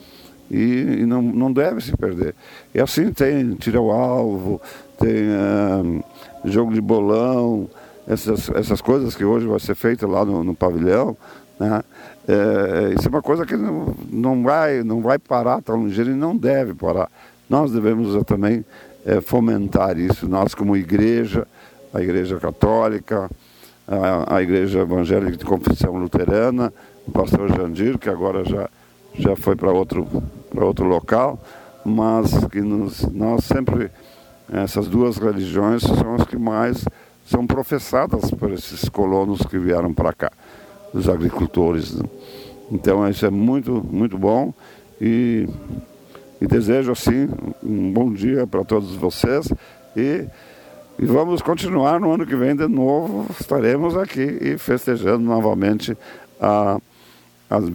E, e não, não deve se perder. E assim tem tira o alvo, tem uh, jogo de bolão, essas, essas coisas que hoje vai ser feita lá no, no pavilhão, né? É, isso é uma coisa que não, não, vai, não vai parar tão ligeiro e não deve parar. Nós devemos também é, fomentar isso, nós como igreja, a igreja católica, a, a igreja evangélica de confissão luterana, o pastor Jandir, que agora já, já foi para outro, outro local, mas que nos, nós sempre, essas duas religiões são as que mais são professadas por esses colonos que vieram para cá, os agricultores. Né? Então isso é muito, muito bom e, e desejo assim um bom dia para todos vocês e e vamos continuar no ano que vem de novo, estaremos aqui e festejando novamente a,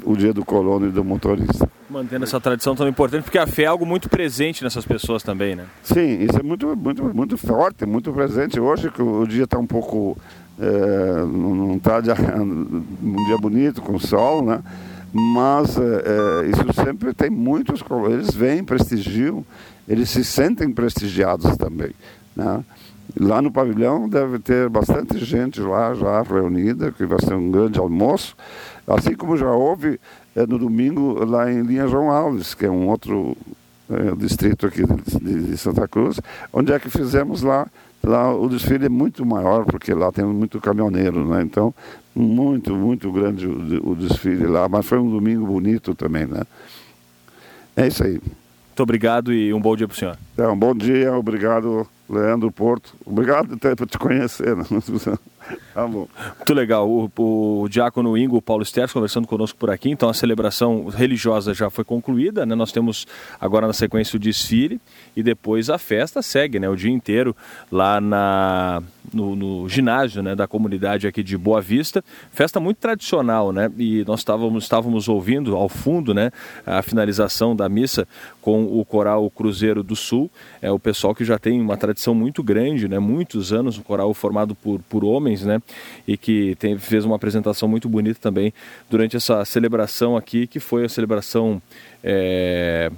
o dia do colono e do motorista.
Mantendo essa tradição tão importante, porque a fé é algo muito presente nessas pessoas também, né?
Sim, isso é muito, muito, muito forte, muito presente. Hoje que o dia está um pouco. É, não está um dia bonito, com sol, né? Mas é, é, isso sempre tem muitos. Eles vêm, prestigiam, eles se sentem prestigiados também. Né? Lá no pavilhão deve ter bastante gente lá já reunida, que vai ser um grande almoço. Assim como já houve é, no domingo lá em Linha João Alves, que é um outro é, distrito aqui de, de, Santa Cruz, onde é que fizemos lá. Lá o desfile é muito maior, porque lá tem muito caminhoneiro, né? Então, muito, muito grande o, o desfile lá, mas foi um domingo bonito também, né? É isso aí.
Muito obrigado e um bom dia para o senhor.
É, um bom dia, obrigado, Leandro Porto. Obrigado até por te conhecer. Né? Tá bom.
Muito legal. O, o diácono Ingo Paulo Sters conversando conosco por aqui. Então a celebração religiosa já foi concluída. Né? Nós temos agora na sequência o desfile e depois a festa segue, né? O dia inteiro lá na, no, no ginásio né? da comunidade aqui de Boa Vista. Festa muito tradicional, né? E nós estávamos, estávamos ouvindo ao fundo né? a finalização da missa com o coral Cruzeiro do Sul. É o pessoal que já tem uma tradição muito grande, né? Muitos anos, um coral formado por, por homens, né? E que tem, fez uma apresentação muito bonita também durante essa celebração aqui, que foi a celebração é,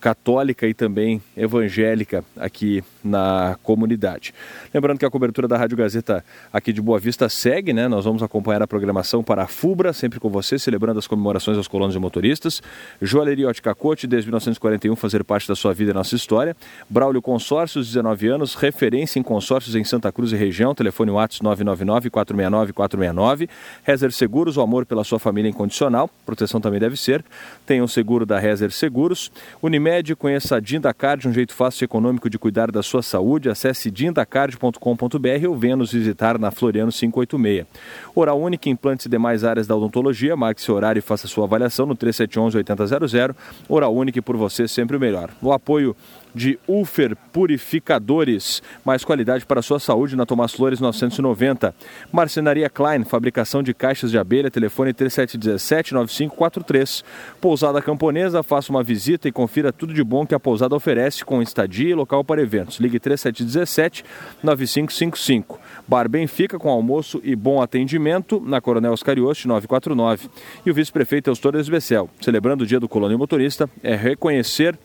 católica e também evangélica aqui na comunidade. Lembrando que a cobertura da Rádio Gazeta aqui de Boa Vista segue, né? Nós vamos acompanhar a programação para a FUBRA, sempre com você, celebrando as comemorações aos colonos e motoristas. Joalheria Ótica Cote, desde 1941, fazer parte da sua vida e nossa história. Braulio Consórcios, 19 anos, referência em consórcios em Santa Cruz e região, telefone WhatsApp 999-469-469. Rezer Seguros, o amor pela sua família incondicional, proteção também deve ser. Tem um seguro da Rezer Seguros. Unimed, conheça a Dindacard, um jeito fácil e econômico de cuidar da sua saúde. Acesse dindacard.com.br ou venha nos visitar na Floriano 586. Oral Única, implantes e demais áreas da odontologia. Marque seu horário e faça sua avaliação no 3711-8000. Oral Única, por você, sempre o melhor. O apoio de Ulfer Purificadores. Mais qualidade para a sua saúde na Tomás Flores 990. Marcenaria Klein, fabricação de caixas de abelha, telefone 3717-9543. Pousada Camponesa, faça uma visita e confira tudo de bom que a pousada oferece com estadia e local para eventos. Ligue 3717-9555. Bar Benfica com almoço e bom atendimento na Coronel Oscarioste 949. E o vice-prefeito Eustório Becel, celebrando o Dia do Colônia Motorista, é reconhecer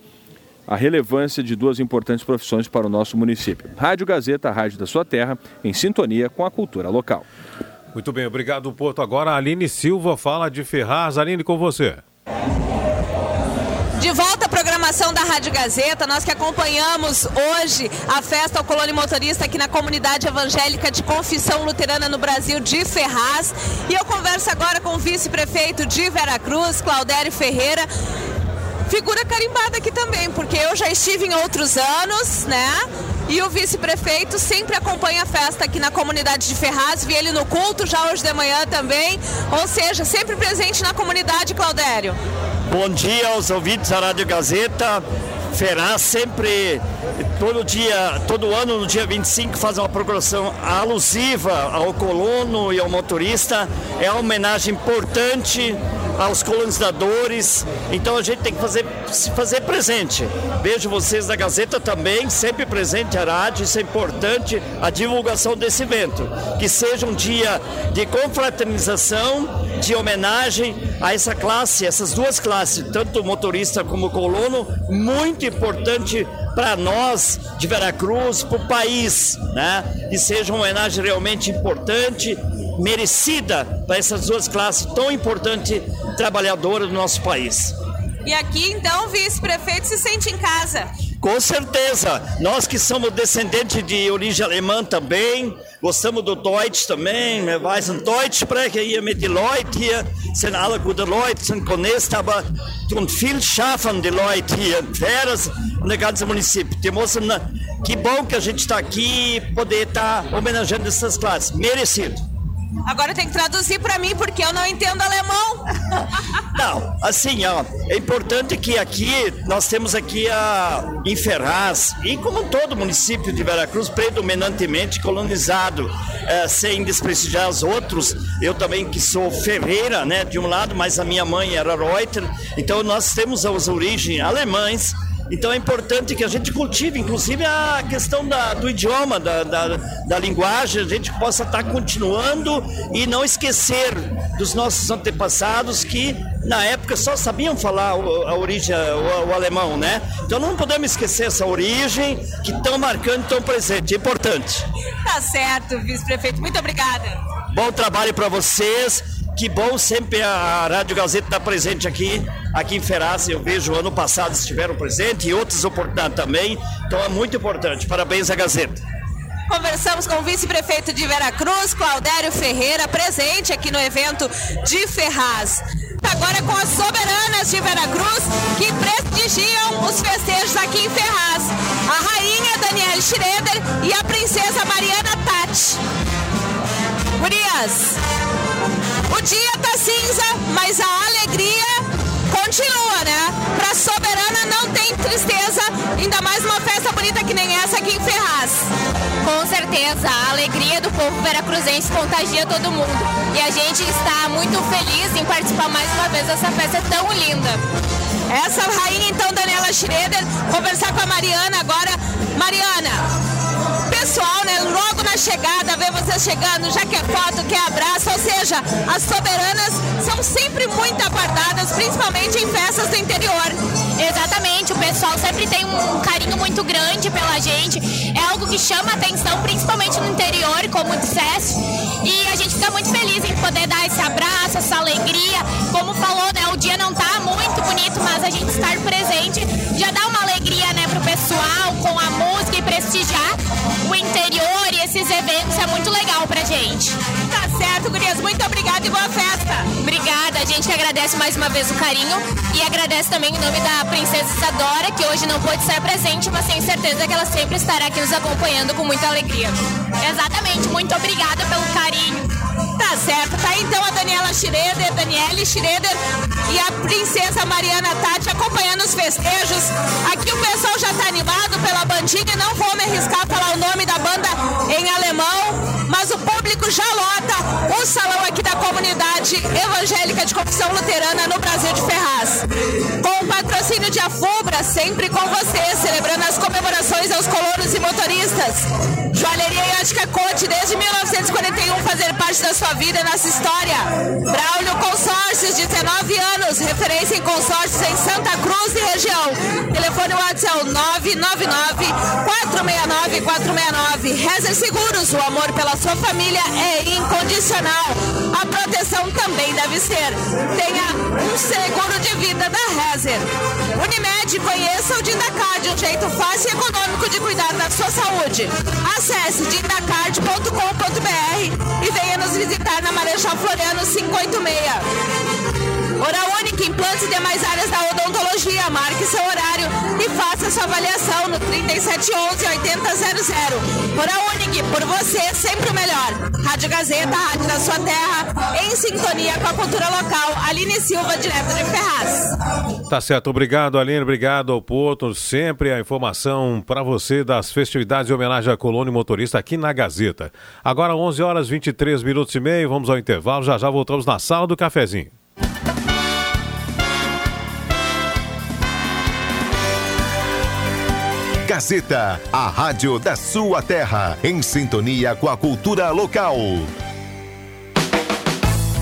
a relevância de duas importantes profissões para o nosso município. Rádio Gazeta, a rádio da sua terra, em sintonia com a cultura local.
Muito bem, obrigado, Porto. Agora a Aline Silva fala de Ferraz. Aline, com você.
De volta à programação da Rádio Gazeta, nós que acompanhamos hoje a festa ao Colônia Motorista aqui na comunidade evangélica de Confissão Luterana no Brasil de Ferraz. E eu converso agora com o vice-prefeito de Veracruz, Claudério Ferreira. Figura carimbada aqui também, porque eu já estive em outros anos, né? E o vice-prefeito sempre acompanha a festa aqui na comunidade de Ferraz. Vi ele no culto já hoje de manhã também. Ou seja, sempre presente na comunidade, Claudério.
Bom dia aos ouvintes da Rádio Gazeta. Ferraz sempre, todo dia, todo ano, no dia 25, faz uma procuração alusiva ao colono e ao motorista. É uma homenagem importante aos colonizadores. Então a gente tem que fazer, se fazer presente. Vejo vocês da Gazeta também, sempre presente a rádio. Isso é importante, a divulgação desse evento. Que seja um dia de confraternização, de homenagem a essa classe, essas duas classes, tanto o motorista como o colono, muito importante para nós de Veracruz, para o país, né? Que seja uma homenagem realmente importante, merecida para essas duas classes tão importantes trabalhadoras do nosso país.
E aqui então o vice-prefeito se sente em casa.
Com certeza, nós que somos descendentes de origem alemã também, gostamos do Deutsch também, wir weißen Deutsch sprechen hier mit den Leuten hier, sind alle gute Leute, sind honest, aber tun viel schaffen die Leute hier, Veras, no ganze município. Temos uma, que bom que a gente está aqui poder estar tá homenageando essas classes, merecido.
Agora tem que traduzir para mim porque eu não entendo alemão.
Não, assim, ó, é importante que aqui nós temos aqui a em Ferraz e como todo município de Veracruz predominantemente colonizado, é, sem desprestigiar os outros. Eu também que sou ferreira, né, de um lado, mas a minha mãe era Reuter. Então nós temos as origens alemães então é importante que a gente cultive, inclusive, a questão da, do idioma, da, da, da, linguagem, a gente possa estar continuando e não esquecer dos nossos antepassados que na época só sabiam falar a origem, o, o alemão, né? Então não podemos esquecer essa origem que tão marcante, tão presente, é importante.
Tá certo, vice-prefeito, muito obrigada.
Bom trabalho para vocês. Que bom sempre a Rádio Gazeta estar presente aqui, aqui em Ferraz. Eu vejo ano passado estiveram presentes e outras oportunidades também. Então é muito importante. Parabéns à Gazeta.
Conversamos com o vice-prefeito de Veracruz, Claudério Ferreira, presente aqui no evento de Ferraz. agora com as soberanas de Veracruz, que prestigiam os festejos aqui em Ferraz. A rainha Danielle Schroeder e a princesa Mariana Tati. Gurias, o dia tá cinza, mas a alegria continua, né? Pra soberana não tem tristeza, ainda mais uma festa bonita que nem essa aqui em Ferraz.
Com certeza, a alegria do povo veracruzense contagia todo mundo. E a gente está muito feliz em participar mais uma vez dessa festa tão linda.
Essa rainha, então, Daniela Schroeder, conversar com a Mariana agora. Mariana, pessoal, né, logo na chegada, ver vocês chegando, já quer foto, quer abraço, ou seja, as soberanas são sempre muito aguardadas, principalmente em festas do interior.
Exatamente, o pessoal sempre tem um carinho muito grande pela gente. É algo que chama atenção, principalmente no interior, como disseste. E a gente fica muito feliz em poder dar esse abraço, essa alegria. Como falou, né? O dia não tá muito bonito, mas a gente estar presente já dá uma alegria, né, pro pessoal, com a esses eventos é muito legal pra gente.
Certo, gurias. Muito obrigada e boa festa.
Obrigada, a gente agradece mais uma vez o carinho e agradece também em nome da Princesa Isadora, que hoje não pôde estar presente, mas tenho certeza que ela sempre estará aqui nos acompanhando com muita alegria. Exatamente, muito obrigada pelo carinho.
Tá certo, tá então a Daniela Schroeder, Daniele Schroeder e a princesa Mariana Tati acompanhando os festejos. Aqui o pessoal já tá animado pela bandinha, não vou me arriscar a falar o nome da banda em alemão, mas o público já lota o salão aqui da comunidade evangélica de confissão luterana no Brasil de Ferraz. Com o patrocínio de Afubra, sempre com você, celebrando as comemorações aos colonos e motoristas. Joalheria e Ótica Cote, desde 1941, fazer parte da sua vida e nossa história. Braulio Consórcios, 19 anos, referência em consórcios em Santa Cruz e região. Telefone WhatsApp 999 469 469. Rezer Seguros, o amor pela sua família é incondicional. A proteção também deve ser. Tenha um seguro de vida da Rezer. Unimed, conheça o Dindacard, um jeito fácil e econômico de cuidar da sua saúde. Acesse dindacard.com.br e venha nos visitar na Marechal Floriano 586. Oral Única, implantes e demais áreas da odontologia. Marque seu horário e faça sua avaliação no 3711 8000. Oral Única, por você, sempre o melhor. Rádio Gazeta, rádio da sua terra, em sintonia com a cultura local. Aline Silva, direto de Ferraz.
Tá certo, obrigado Aline, obrigado ao Porto. Sempre a informação para você das festividades em homenagem à colônia motorista aqui na Gazeta. Agora 11 horas 23 minutos e meio, vamos ao intervalo, já já voltamos na sala do cafezinho.
Gazeta, a rádio da sua terra, em sintonia com a cultura local.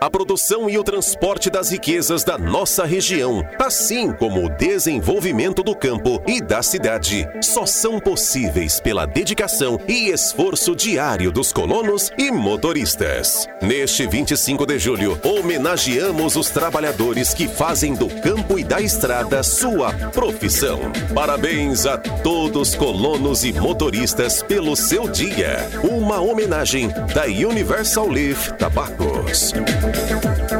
A produção e o transporte das riquezas da nossa região, assim como o desenvolvimento do campo e da cidade, só são possíveis pela dedicação e esforço diário dos colonos e motoristas. Neste 25 de julho, homenageamos os trabalhadores que fazem do campo e da estrada sua profissão. Parabéns a todos colonos e motoristas pelo seu dia. Uma homenagem da Universal Leaf Tabacos. Thank you.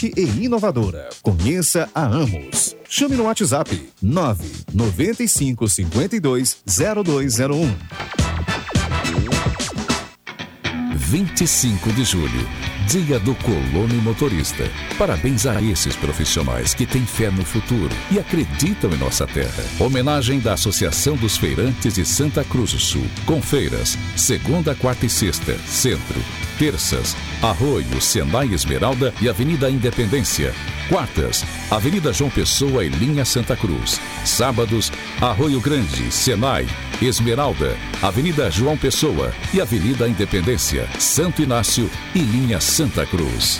e inovadora. Conheça a Amos. Chame no WhatsApp 995 52 0201.
25 de julho, Dia do Colono e Motorista. Parabéns a esses profissionais que têm fé no futuro e acreditam em nossa terra. Homenagem da Associação dos Feirantes de Santa Cruz do Sul. Com feiras, segunda, quarta e sexta, centro. Terças, Arroio, Senai Esmeralda e Avenida Independência. Quartas, Avenida João Pessoa e Linha Santa Cruz. Sábados, Arroio Grande, Senai, Esmeralda, Avenida João Pessoa e Avenida Independência, Santo Inácio e Linha Santa Cruz.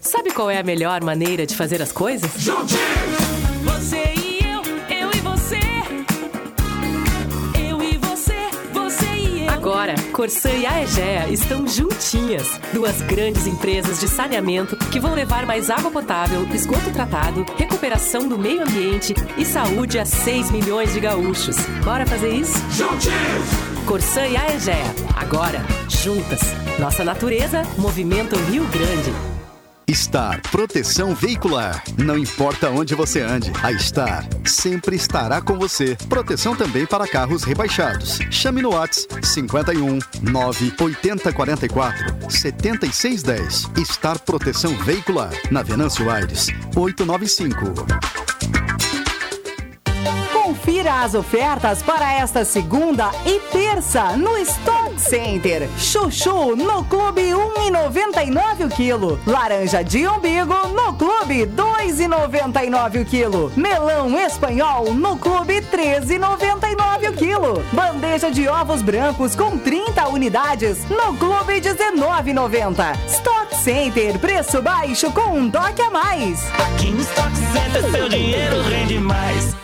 Sabe qual é a melhor maneira de fazer as coisas?
Você e eu, eu e você. Eu e você, você e eu.
Agora, Corsã e a Egea estão juntinhas. Duas grandes empresas de saneamento que vão levar mais água potável, esgoto tratado, recuperação do meio ambiente e saúde a 6 milhões de gaúchos. Bora fazer isso? Corsã e a Egea. Agora, juntas. Nossa natureza, Movimento Rio Grande.
Star Proteção Veicular. Não importa onde você ande, a Star sempre estará com você. Proteção também para carros rebaixados. Chame no Whats 51 980 44 7610. Star Proteção Veicular. Na Venâncio Aires 895.
Confira as ofertas para esta segunda e terça no Stock Center. Chuchu no Clube 1,99 o quilo. Laranja de umbigo no Clube 2,99 o quilo. Melão espanhol no Clube 13,99 o quilo. Bandeja de ovos brancos com 30 unidades no Clube 19,90. Stock Center, preço baixo com um toque a mais.
Aqui no Stock Center, seu dinheiro rende mais.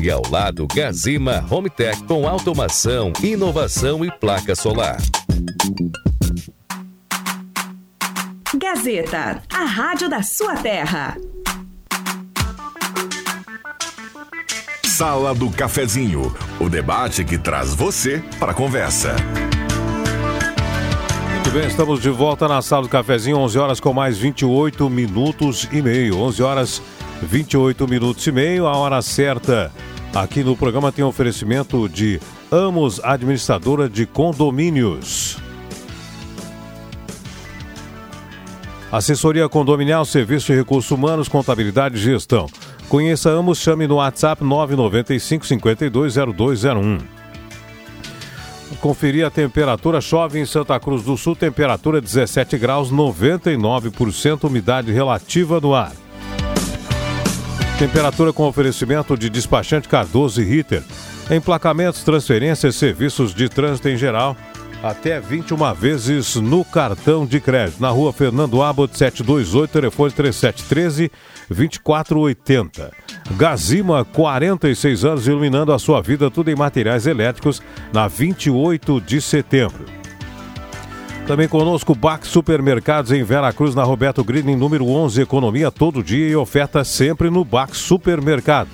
E ao lado, Gazima Home Tech com automação, inovação e placa solar.
Gazeta, a rádio da sua terra.
Sala do Cafezinho, o debate que traz você para a conversa.
Muito bem, estamos de volta na sala do cafezinho, 11 horas com mais 28 minutos e meio. 11 horas 28 minutos e meio, a hora certa. Aqui no programa tem oferecimento de Amos Administradora de Condomínios. Assessoria condominial, serviço de recursos humanos, contabilidade e gestão. Conheça Amos, chame no WhatsApp 995 520201. Conferir a temperatura, chove em Santa Cruz do Sul, temperatura 17 graus, 99% umidade relativa do ar. Temperatura com oferecimento de despachante Cardoso e Ritter. Emplacamentos, transferências, serviços de trânsito em geral. Até 21 vezes no cartão de crédito. Na rua Fernando Abbott, 728, telefone 3713 2480. Gazima, 46 anos, iluminando a sua vida, tudo em materiais elétricos, na 28 de setembro. Também conosco Bax Supermercados em Veracruz, na Roberto Green, número 11, economia todo dia e oferta sempre no Bax Supermercado.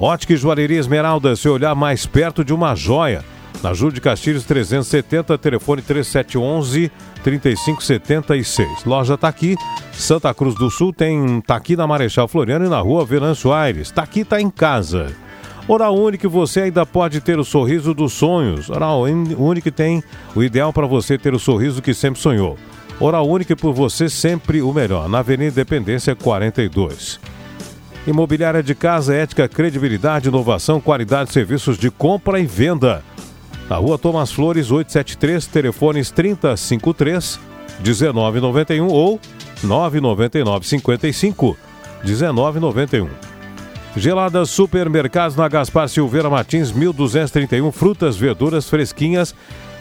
Ótica Joalheria Esmeralda, se olhar mais perto de uma joia. Na Júlio de Castilhos 370, telefone 3711 3576. Loja tá aqui, Santa Cruz do Sul tem tá aqui na Marechal Floriano e na Rua Venâncio Aires. Tá aqui, tá em casa. Oral Único, você ainda pode ter o sorriso dos sonhos. Oral Único tem o ideal para você ter o sorriso que sempre sonhou. Oral Único por você sempre o melhor. Na Avenida Independência 42. Imobiliária de casa, ética, credibilidade, inovação, qualidade, serviços de compra e venda. Na rua Thomas Flores, 873, telefones 3053 1991 ou 999 55 1991. Geladas Supermercados na Gaspar Silveira Martins, 1231, frutas, verduras fresquinhas.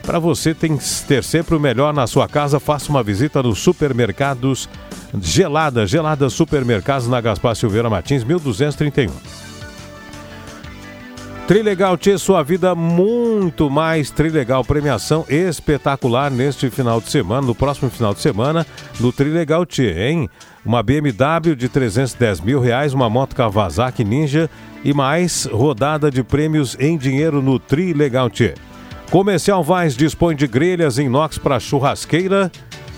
Para você tem, ter sempre o melhor na sua casa, faça uma visita nos supermercados Gelada, Gelada Supermercados na Gaspar Silveira Martins, 1231. Trilegal Tchê, sua vida muito mais Trilegal. Premiação espetacular neste final de semana, no próximo final de semana, no Trilegal Tchê, hein? Uma BMW de 310 mil reais, uma moto Kawasaki Ninja e mais rodada de prêmios em dinheiro no Trilegal Tchê. Comercial Vaz dispõe de grelhas inox para churrasqueira,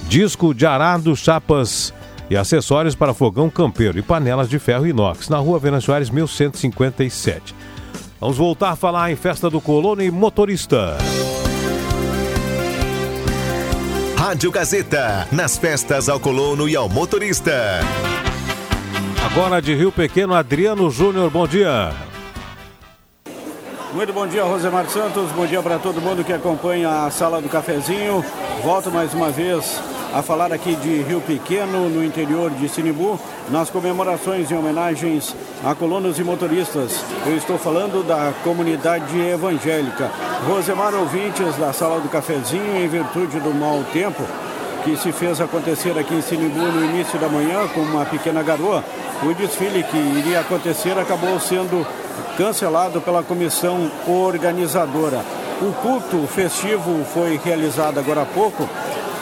disco de arado, chapas e acessórios para fogão campeiro e panelas de ferro inox, na rua Venâncio Soares, 1157. Vamos voltar a falar em Festa do Colono e Motorista.
Rádio Gazeta, nas festas ao colono e ao motorista.
Agora de Rio Pequeno, Adriano Júnior, bom dia.
Muito bom dia, Rosemar Santos. Bom dia para todo mundo que acompanha a sala do cafezinho. Volto mais uma vez a falar aqui de Rio Pequeno, no interior de Sinibu, nas comemorações e homenagens a colonos e motoristas. Eu estou falando da comunidade evangélica. Rosemar ouvintes da Sala do Cafezinho, em virtude do mau tempo que se fez acontecer aqui em Sinibu no início da manhã com uma pequena garoa, o desfile que iria acontecer acabou sendo cancelado pela comissão organizadora. O culto festivo foi realizado agora há pouco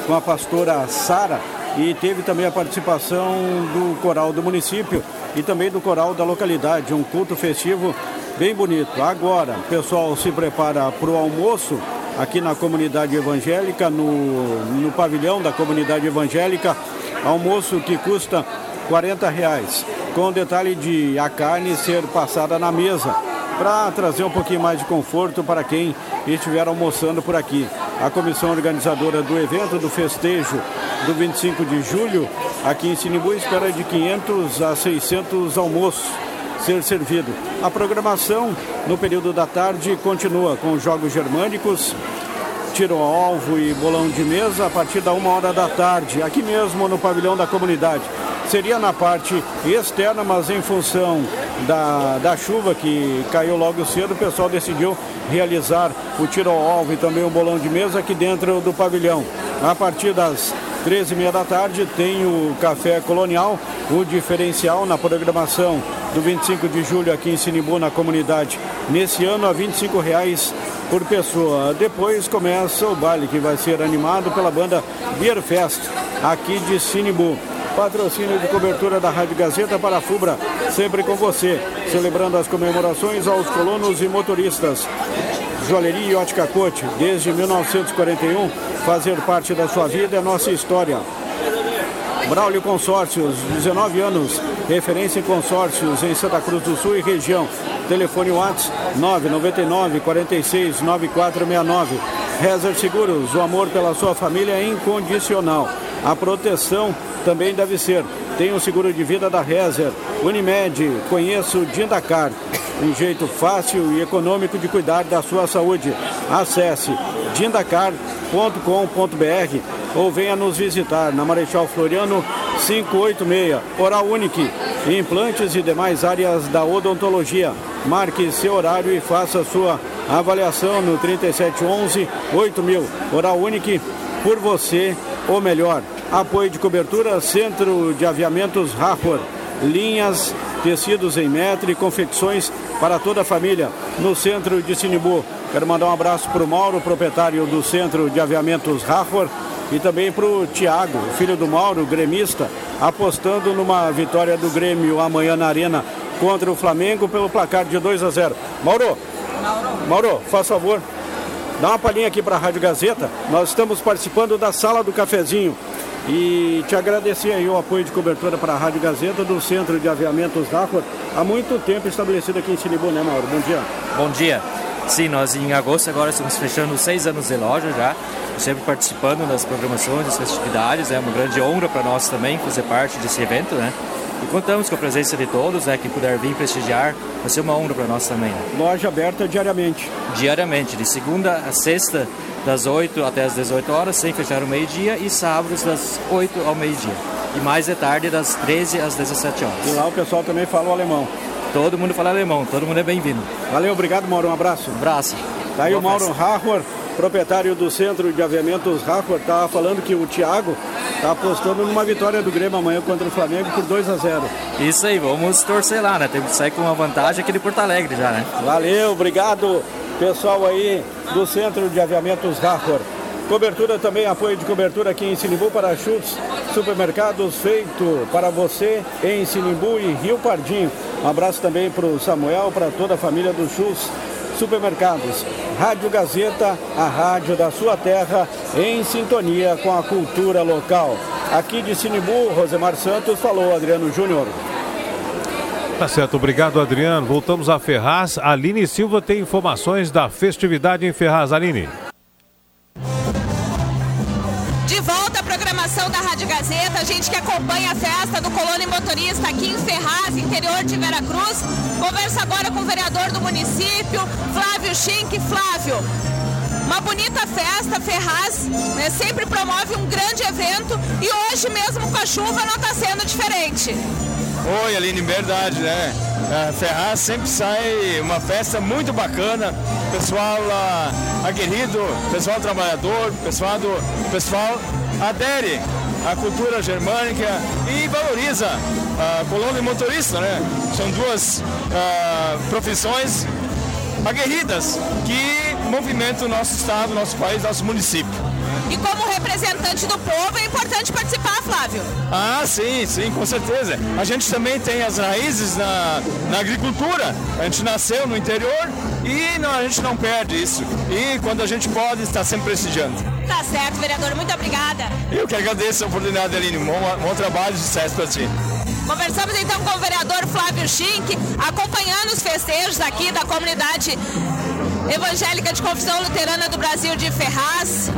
com a pastora Sara e teve também a participação do coral do município e também do coral da localidade, um culto festivo bem bonito. Agora, o pessoal se prepara para o almoço aqui na comunidade evangélica, no, no pavilhão da comunidade evangélica, almoço que custa 40 reais, com o detalhe de a carne ser passada na mesa para trazer um pouquinho mais de conforto para quem estiver almoçando por aqui. A comissão organizadora do evento, do festejo do 25 de julho, aqui em Sinibu, espera de 500 a 600 almoços ser servido. A programação no período da tarde continua com jogos germânicos, tiro ao alvo e bolão de mesa a partir da uma hora da tarde, aqui mesmo no pavilhão da comunidade seria na parte externa, mas em função da, da chuva que caiu logo cedo, o pessoal decidiu realizar o tiro ao alvo e também o bolão de mesa aqui dentro do pavilhão. A partir das 13h30 da tarde tem o Café Colonial, o diferencial na programação do 25 de julho aqui em Sinibu, na comunidade. Nesse ano, a 25 reais por pessoa. Depois começa o baile, que vai ser animado pela banda Beer Fest, aqui de Sinibu. Patrocínio de cobertura da Rádio Gazeta para a FUBRA, sempre com você, celebrando as comemorações aos colonos e motoristas. Joalheria e Ótica Cote, desde 1941, fazer parte da sua vida é nossa história. Braulio Consórcios, 19 anos, referência em consórcios em Santa Cruz do Sul e região. Telefone WhatsApp 999 46 9469. Rezer Seguros, o amor pela sua família é incondicional. A proteção também deve ser. Tem o seguro de vida da Rezer. Unimed, conheço o Dindacar. Um jeito fácil e econômico de cuidar da sua saúde. Acesse dindacar.com.br ou venha nos visitar na Marechal Floriano 586, Oral Unique, implantes e demais áreas da odontologia. Marque seu horário e faça sua avaliação no 3711 8000. Oral Unique, por você, ou melhor. Apoio de cobertura, Centro de Aviamentos Rafford. Linhas, tecidos em metro e confecções para toda a família no centro de Sinibu. Quero mandar um abraço para o Mauro, proprietário do Centro de Aviamentos Rafford, e também para o Tiago, filho do Mauro, gremista, apostando numa vitória do Grêmio amanhã na Arena contra o Flamengo pelo placar de 2 a 0. Mauro, Mauro, faz favor, dá uma palhinha aqui para a Rádio Gazeta. Nós estamos participando da Sala do Cafezinho. E te agradecer aí o apoio de cobertura para a Rádio Gazeta do Centro de Aviamentos Rafford, há muito tempo estabelecido aqui em Sinibu, né, Mauro? Bom dia.
Bom dia. Sim, nós em agosto agora estamos fechando seis anos de loja já, sempre participando das programações, das festividades, é uma grande honra para nós também fazer parte desse evento, né? E contamos com a presença de todos, né, que puder vir prestigiar, vai ser uma honra para nós também. Né?
Loja aberta diariamente.
Diariamente, de segunda a sexta, das 8 até as 18 horas, sem fechar o meio-dia, e sábados das 8 ao meio-dia. E mais de tarde, das 13 às 17 horas.
E lá o pessoal também fala o alemão.
Todo mundo fala alemão, todo mundo é bem-vindo.
Valeu, obrigado, Mauro. Um abraço.
Um abraço.
Tá aí
Boa
o Mauro. Rahor, proprietário do Centro de Aviamentos Rahor, tá falando que o Thiago tá apostando numa vitória do Grêmio amanhã contra o Flamengo por 2 a 0
Isso aí, vamos torcer lá, né? Temos que sair com uma vantagem aqui de Porto Alegre já, né?
Valeu, obrigado, pessoal aí do Centro de Aviamentos Rahor. Cobertura também, apoio de cobertura aqui em Sinimbu para chutes, supermercados feito para você em Sinimbu e Rio Pardinho. Um abraço também para o Samuel, para toda a família do Chus Supermercados. Rádio Gazeta, a rádio da sua terra, em sintonia com a cultura local. Aqui de Sinimbu, Rosemar Santos falou Adriano Júnior.
Tá certo, obrigado Adriano. Voltamos a Ferraz. Aline Silva tem informações da festividade em Ferraz. Aline.
Da Rádio Gazeta, a gente que acompanha a festa do Colônia Motorista aqui em Ferraz, interior de Veracruz, conversa agora com o vereador do município, Flávio Schink. Flávio, uma bonita festa, Ferraz, né, sempre promove um grande evento e hoje mesmo com a chuva não está sendo diferente.
Oi, Aline, verdade, né? A Ferraz sempre sai uma festa muito bacana, pessoal ah, aguerrido, pessoal trabalhador, pessoal, do, pessoal adere à cultura germânica e valoriza a colônia e motorista, né? São duas ah, profissões aguerridas que movimentam o nosso estado, nosso país, nosso município.
E como representante do povo é importante participar, Flávio.
Ah, sim, sim, com certeza. A gente também tem as raízes na, na agricultura. A gente nasceu no interior e não, a gente não perde isso. E quando a gente pode, está sempre prestigiando.
Tá certo, vereador, muito obrigada.
Eu que agradeço a oportunidade, Aline. Bom, bom trabalho e sucesso para ti.
Conversamos então com o vereador Flávio Schink, acompanhando os festejos aqui da comunidade evangélica de confissão luterana do Brasil de Ferraz.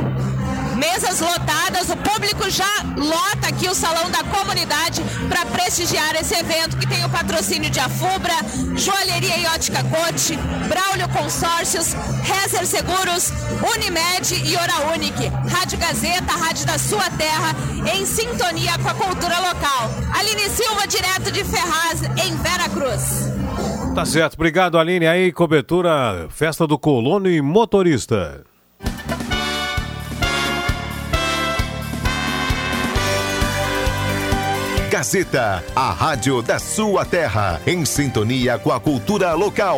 Mesas lotadas, o público já lota aqui o salão da comunidade para prestigiar esse evento que tem o patrocínio de Afubra, Joalheria e Ótica Cote, Braulio Consórcios, Rezer Seguros, Unimed e Hora Unique. Rádio Gazeta, rádio da sua terra, em sintonia com a cultura local. Aline Silva, direto de Ferraz, em Vera Cruz.
Tá certo, obrigado Aline. Aí, cobertura, festa do colono e motorista.
Gazeta, a rádio da sua terra, em sintonia com a cultura local.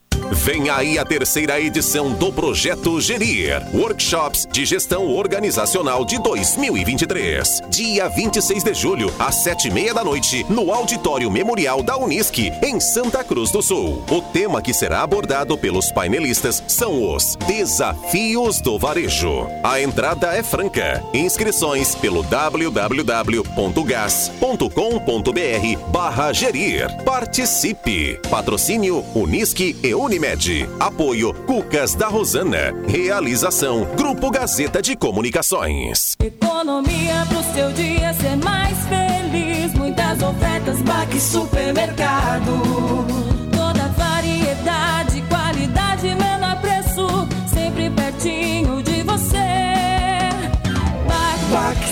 Vem aí a terceira edição do Projeto Gerir, Workshops de Gestão Organizacional de 2023. Dia 26 de julho, às sete e meia da noite, no Auditório Memorial da Unisque, em Santa Cruz do Sul. O tema que será abordado pelos painelistas são os Desafios do Varejo. A entrada é franca. Inscrições pelo www.gas.com.br barra gerir. Participe. Patrocínio Unisque e Unimed. Apoio Cucas da Rosana. Realização Grupo Gazeta de Comunicações.
Economia pro seu dia ser mais feliz. Muitas ofertas, Baque Supermercado. Toda variedade, qualidade, menor preço. Sempre pertinho de você. Baque,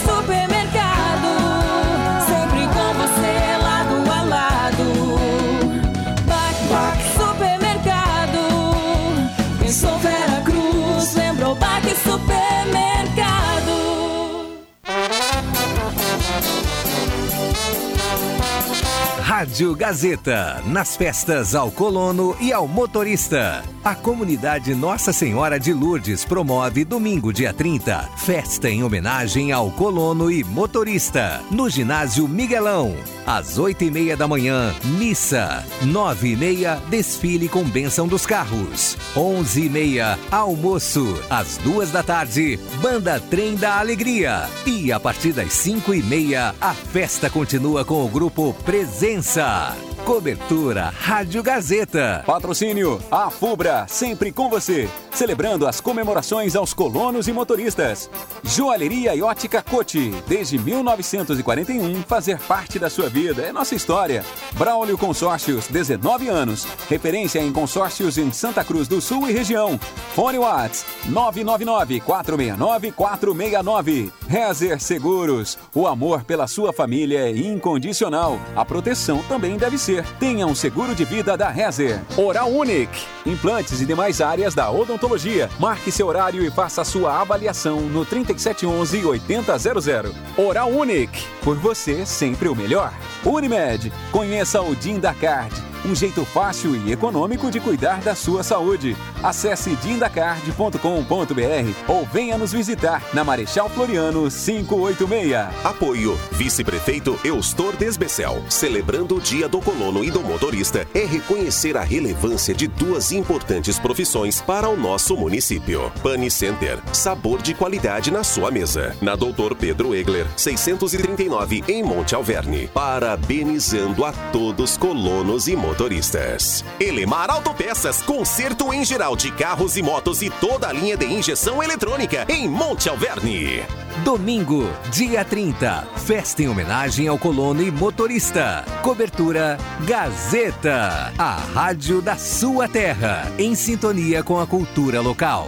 Rádio Gazeta, nas festas ao colono e ao motorista. A comunidade Nossa Senhora de Lourdes promove domingo, dia 30, festa em homenagem ao colono e motorista, no ginásio Miguelão. Às oito e meia da manhã, missa. Nove e meia, desfile com bênção dos carros. Onze e meia, almoço. Às duas da tarde, banda Trem da Alegria. E a partir das cinco e meia, a festa continua com o grupo Presença. Cobertura Rádio Gazeta.
Patrocínio A Fubra, sempre com você. Celebrando as comemorações aos colonos e motoristas. Joalheria e ótica Cote. Desde 1941, fazer parte da sua vida é nossa história. Braulio Consórcios, 19 anos. Referência em consórcios em Santa Cruz do Sul e região. Fone Whats 999-469-469. Rezer Seguros. O amor pela sua família é incondicional. A proteção também deve ser. Tenha um seguro de vida da Rezer. Oral Unique. Implantes e demais áreas da odontologia. Marque seu horário e faça sua avaliação no 3711 8000. Oral Unique. Por você, sempre o melhor. Unimed. Conheça o Dindacard. Um jeito fácil e econômico de cuidar da sua saúde. Acesse dindacard.com.br ou venha nos visitar na Marechal Floriano 586.
Apoio Vice-Prefeito Eustor Desbecel. Celebrando o Dia do Colono e do Motorista é reconhecer a relevância de duas importantes profissões para o nosso município. Pane Center, sabor de qualidade na sua mesa. Na Doutor Pedro Egler, 639 em Monte Alverne. Parabenizando a todos colonos e motoristas. Elemar Autopeças, conserto em geral de carros e motos e toda a linha de injeção eletrônica em Monte Alverne.
Domingo, dia 30, festa em homenagem ao colono e motorista. Cobertura Gazeta, a rádio da sua terra, em sintonia com a cultura local.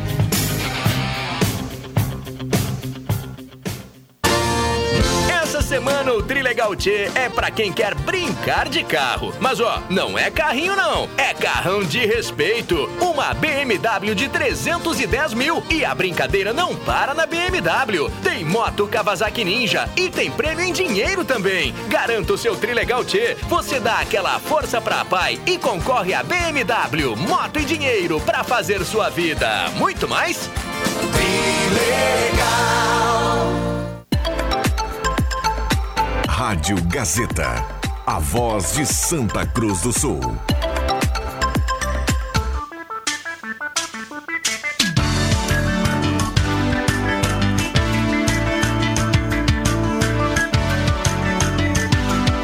Semana o Trilegal T é pra quem quer brincar de carro. Mas ó, não é carrinho não, é carrão de respeito. Uma BMW de 310 mil e a brincadeira não para na BMW. Tem moto Kawasaki Ninja e tem prêmio em dinheiro também. Garanta o seu Trilegal T. Você dá aquela força pra pai e concorre a BMW, moto e dinheiro pra fazer sua vida. Muito mais?
Rádio Gazeta. A voz de Santa Cruz do Sul.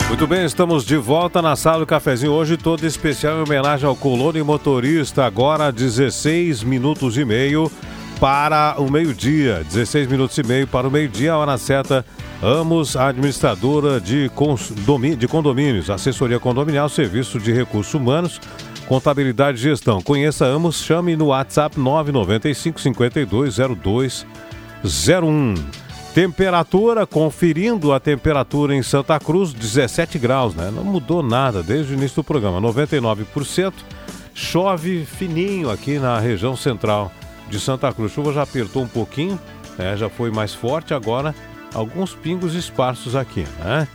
Muito bem, estamos de volta na sala do cafezinho hoje, todo especial em homenagem ao colono e motorista, agora 16 minutos e meio para o meio-dia, 16 minutos e meio para o meio-dia, a hora certa. Amos, administradora de, de condomínios, assessoria condominial, serviço de recursos humanos, contabilidade e gestão. Conheça Amos, chame no WhatsApp 995 520201. Temperatura, conferindo a temperatura em Santa Cruz, 17 graus, né? Não mudou nada desde o início do programa, 99%. Chove fininho aqui na região central de Santa Cruz. Chuva já apertou um pouquinho, né? já foi mais forte, agora alguns pingos esparsos aqui, né?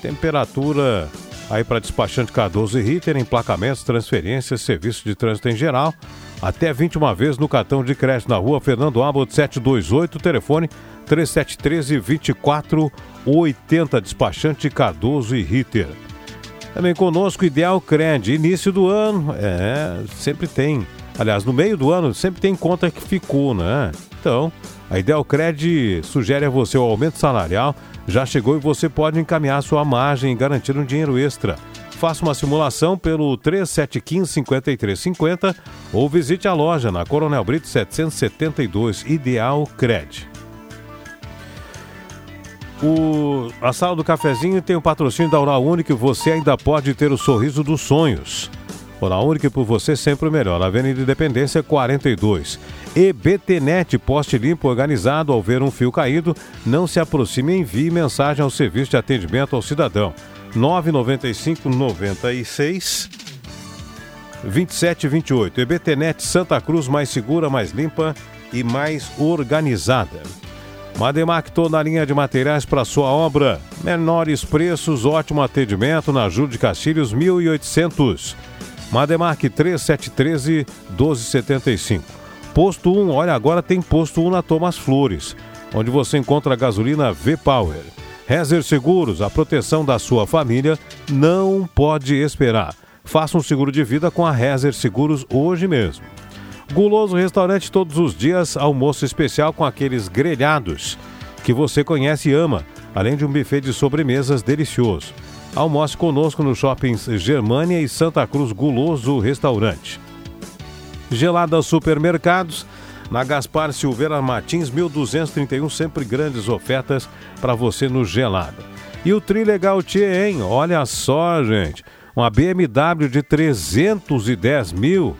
Temperatura aí para despachante Cardoso e Ritter, emplacamentos, transferências, serviço de trânsito em geral. Até 21 vezes no cartão de crédito na rua Fernando Abbott 728, telefone 3713 2480, despachante Cardoso e Ritter. Também conosco Ideal Cred, início do ano, é, sempre tem. Aliás, no meio do ano sempre tem conta que ficou, né? Então, a Ideal Cred sugere a você o aumento salarial, já chegou e você pode encaminhar sua margem e garantir um dinheiro extra. Faça uma simulação pelo 3715-5350 ou visite a loja na Coronel Brito 772 Ideal Cred. o, a sala do cafezinho tem o patrocínio da Oral Única e você ainda pode ter o sorriso dos sonhos. Oral Única por você sempre o melhor. Avenida Independência 42. EBTnet, poste limpo organizado ao ver um fio caído. Não se aproxime e envie mensagem ao serviço de atendimento ao cidadão. 995 96 2728. EBTnet Santa Cruz mais segura, mais limpa e mais organizada. Mademac toda a linha de materiais para sua obra. Menores preços, ótimo atendimento na Júlio de Castilhos 1800. Mademac 3713 1275. Posto 1, olha agora tem posto 1 na Thomas Flores, onde você encontra a gasolina V-Power. Rezer Seguros, a proteção da sua família não pode esperar. Faça um seguro de vida com a Rezer Seguros hoje mesmo. Guloso Restaurante todos os dias, almoço especial com aqueles grelhados que você conhece e ama, além de um buffet de sobremesas delicioso. Almoce conosco no shoppings Germânia e Santa Cruz Guloso Restaurante. Gelada Supermercados, na Gaspar Silveira Martins, 1231, sempre grandes ofertas para você no Gelada. E o Trilegal Tchê, hein? Olha só, gente, uma BMW de 310 mil.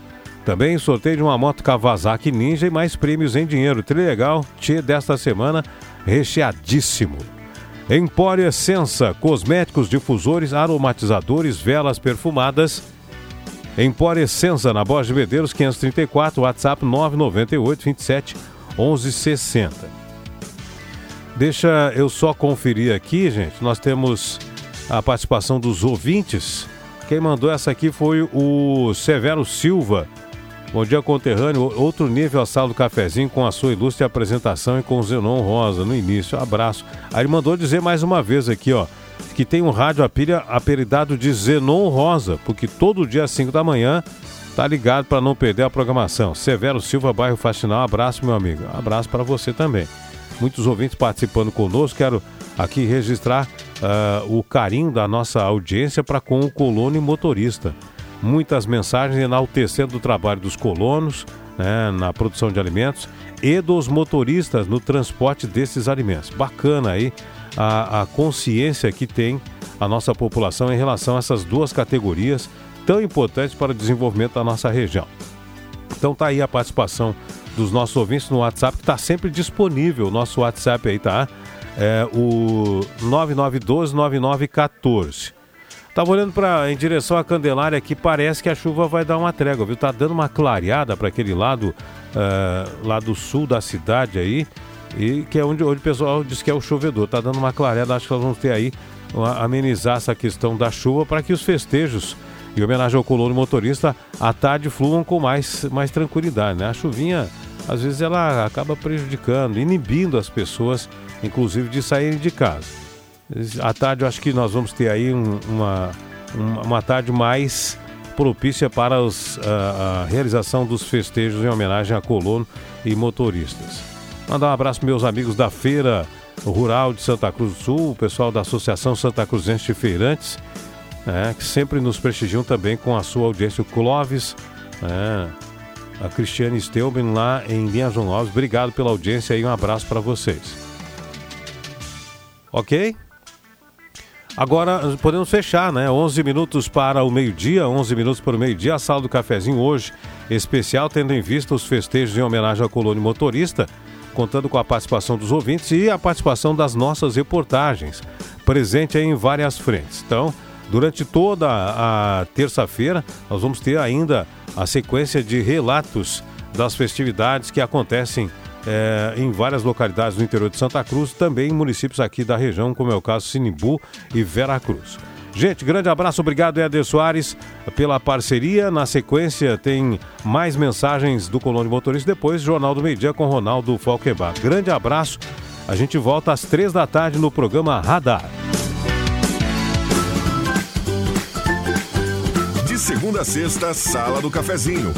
Também sorteio de uma moto Kawasaki Ninja e mais prêmios em dinheiro. Trilegal Tchê desta semana, recheadíssimo. Empório Essença, cosméticos, difusores, aromatizadores, velas perfumadas. Empório Essença, na Borges de Medeiros, 534, WhatsApp 998 27 1160. Deixa eu só conferir aqui, gente. Nós temos a participação dos ouvintes. Quem mandou essa aqui foi o Severo Silva. Bom dia, conterrâneo. Outro nível a sala do cafezinho com a sua ilustre apresentação e com o Zenon Rosa no início. Abraço. Aí ele mandou dizer mais uma vez aqui, ó, que tem um rádio a pilha apelidado de Zenon Rosa, porque todo dia às 5 da manhã tá ligado para não perder a programação. Severo Silva, bairro Faxinal. Abraço, meu amigo. Abraço para você também. Muitos ouvintes participando conosco. Quero aqui registrar uh, o carinho da nossa audiência para com o colono e motorista muitas mensagens enaltecendo o trabalho dos colonos né, na produção de alimentos e dos motoristas no transporte desses alimentos. Bacana aí a, a consciência que tem a nossa população em relação a essas duas categorias tão importantes para o desenvolvimento da nossa região. Então tá aí a participação dos nossos ouvintes no WhatsApp, que está sempre disponível. O nosso WhatsApp aí tá é o 99129914. Tava olhando para em direção à Candelária aqui, parece que a chuva vai dar uma trégua, viu? Tá dando uma clareada para aquele lado, uh, do sul da cidade aí, e que é onde, onde o pessoal diz que é o chovedor. Tá dando uma clareada, acho que nós vamos ter aí uma, amenizar essa questão da chuva para que os festejos em homenagem ao colono motorista à tarde fluam com mais, mais tranquilidade, né? A chuvinha, às vezes, ela acaba prejudicando, inibindo as pessoas, inclusive, de saírem de casa. À tarde eu acho que nós vamos ter aí um, uma, uma tarde mais propícia para os, a, a, realização dos festejos em homenagem a colono e motoristas. Mandar um abraço meus amigos da Feira Rural de Santa Cruz do Sul, o pessoal da Associação Santa Cruzense de Feirantes, né, que sempre nos prestigiam também com a sua audiência, o Clóvis, né, a Cristiane Steuben lá em Linha João. Obrigado pela audiência e um abraço para vocês. Ok? Agora podemos fechar, né? 11 minutos para o meio-dia, 11 minutos para o meio-dia. A sala do cafezinho hoje, especial, tendo em vista os festejos em homenagem ao colônia motorista, contando com a participação dos ouvintes e a participação das nossas reportagens, presente em várias frentes. Então, durante toda a terça-feira, nós vamos ter ainda a sequência de relatos das festividades que acontecem é, em várias localidades do interior de Santa Cruz, também em municípios aqui da região, como é o caso Sinimbu e Veracruz. Gente, grande abraço, obrigado Éder Soares pela parceria. Na sequência tem mais mensagens do Colônia Motorista, depois Jornal do Meio Dia com Ronaldo Falquebar. Grande abraço, a gente volta às três da tarde no programa Radar.
De segunda a sexta, Sala do Cafezinho.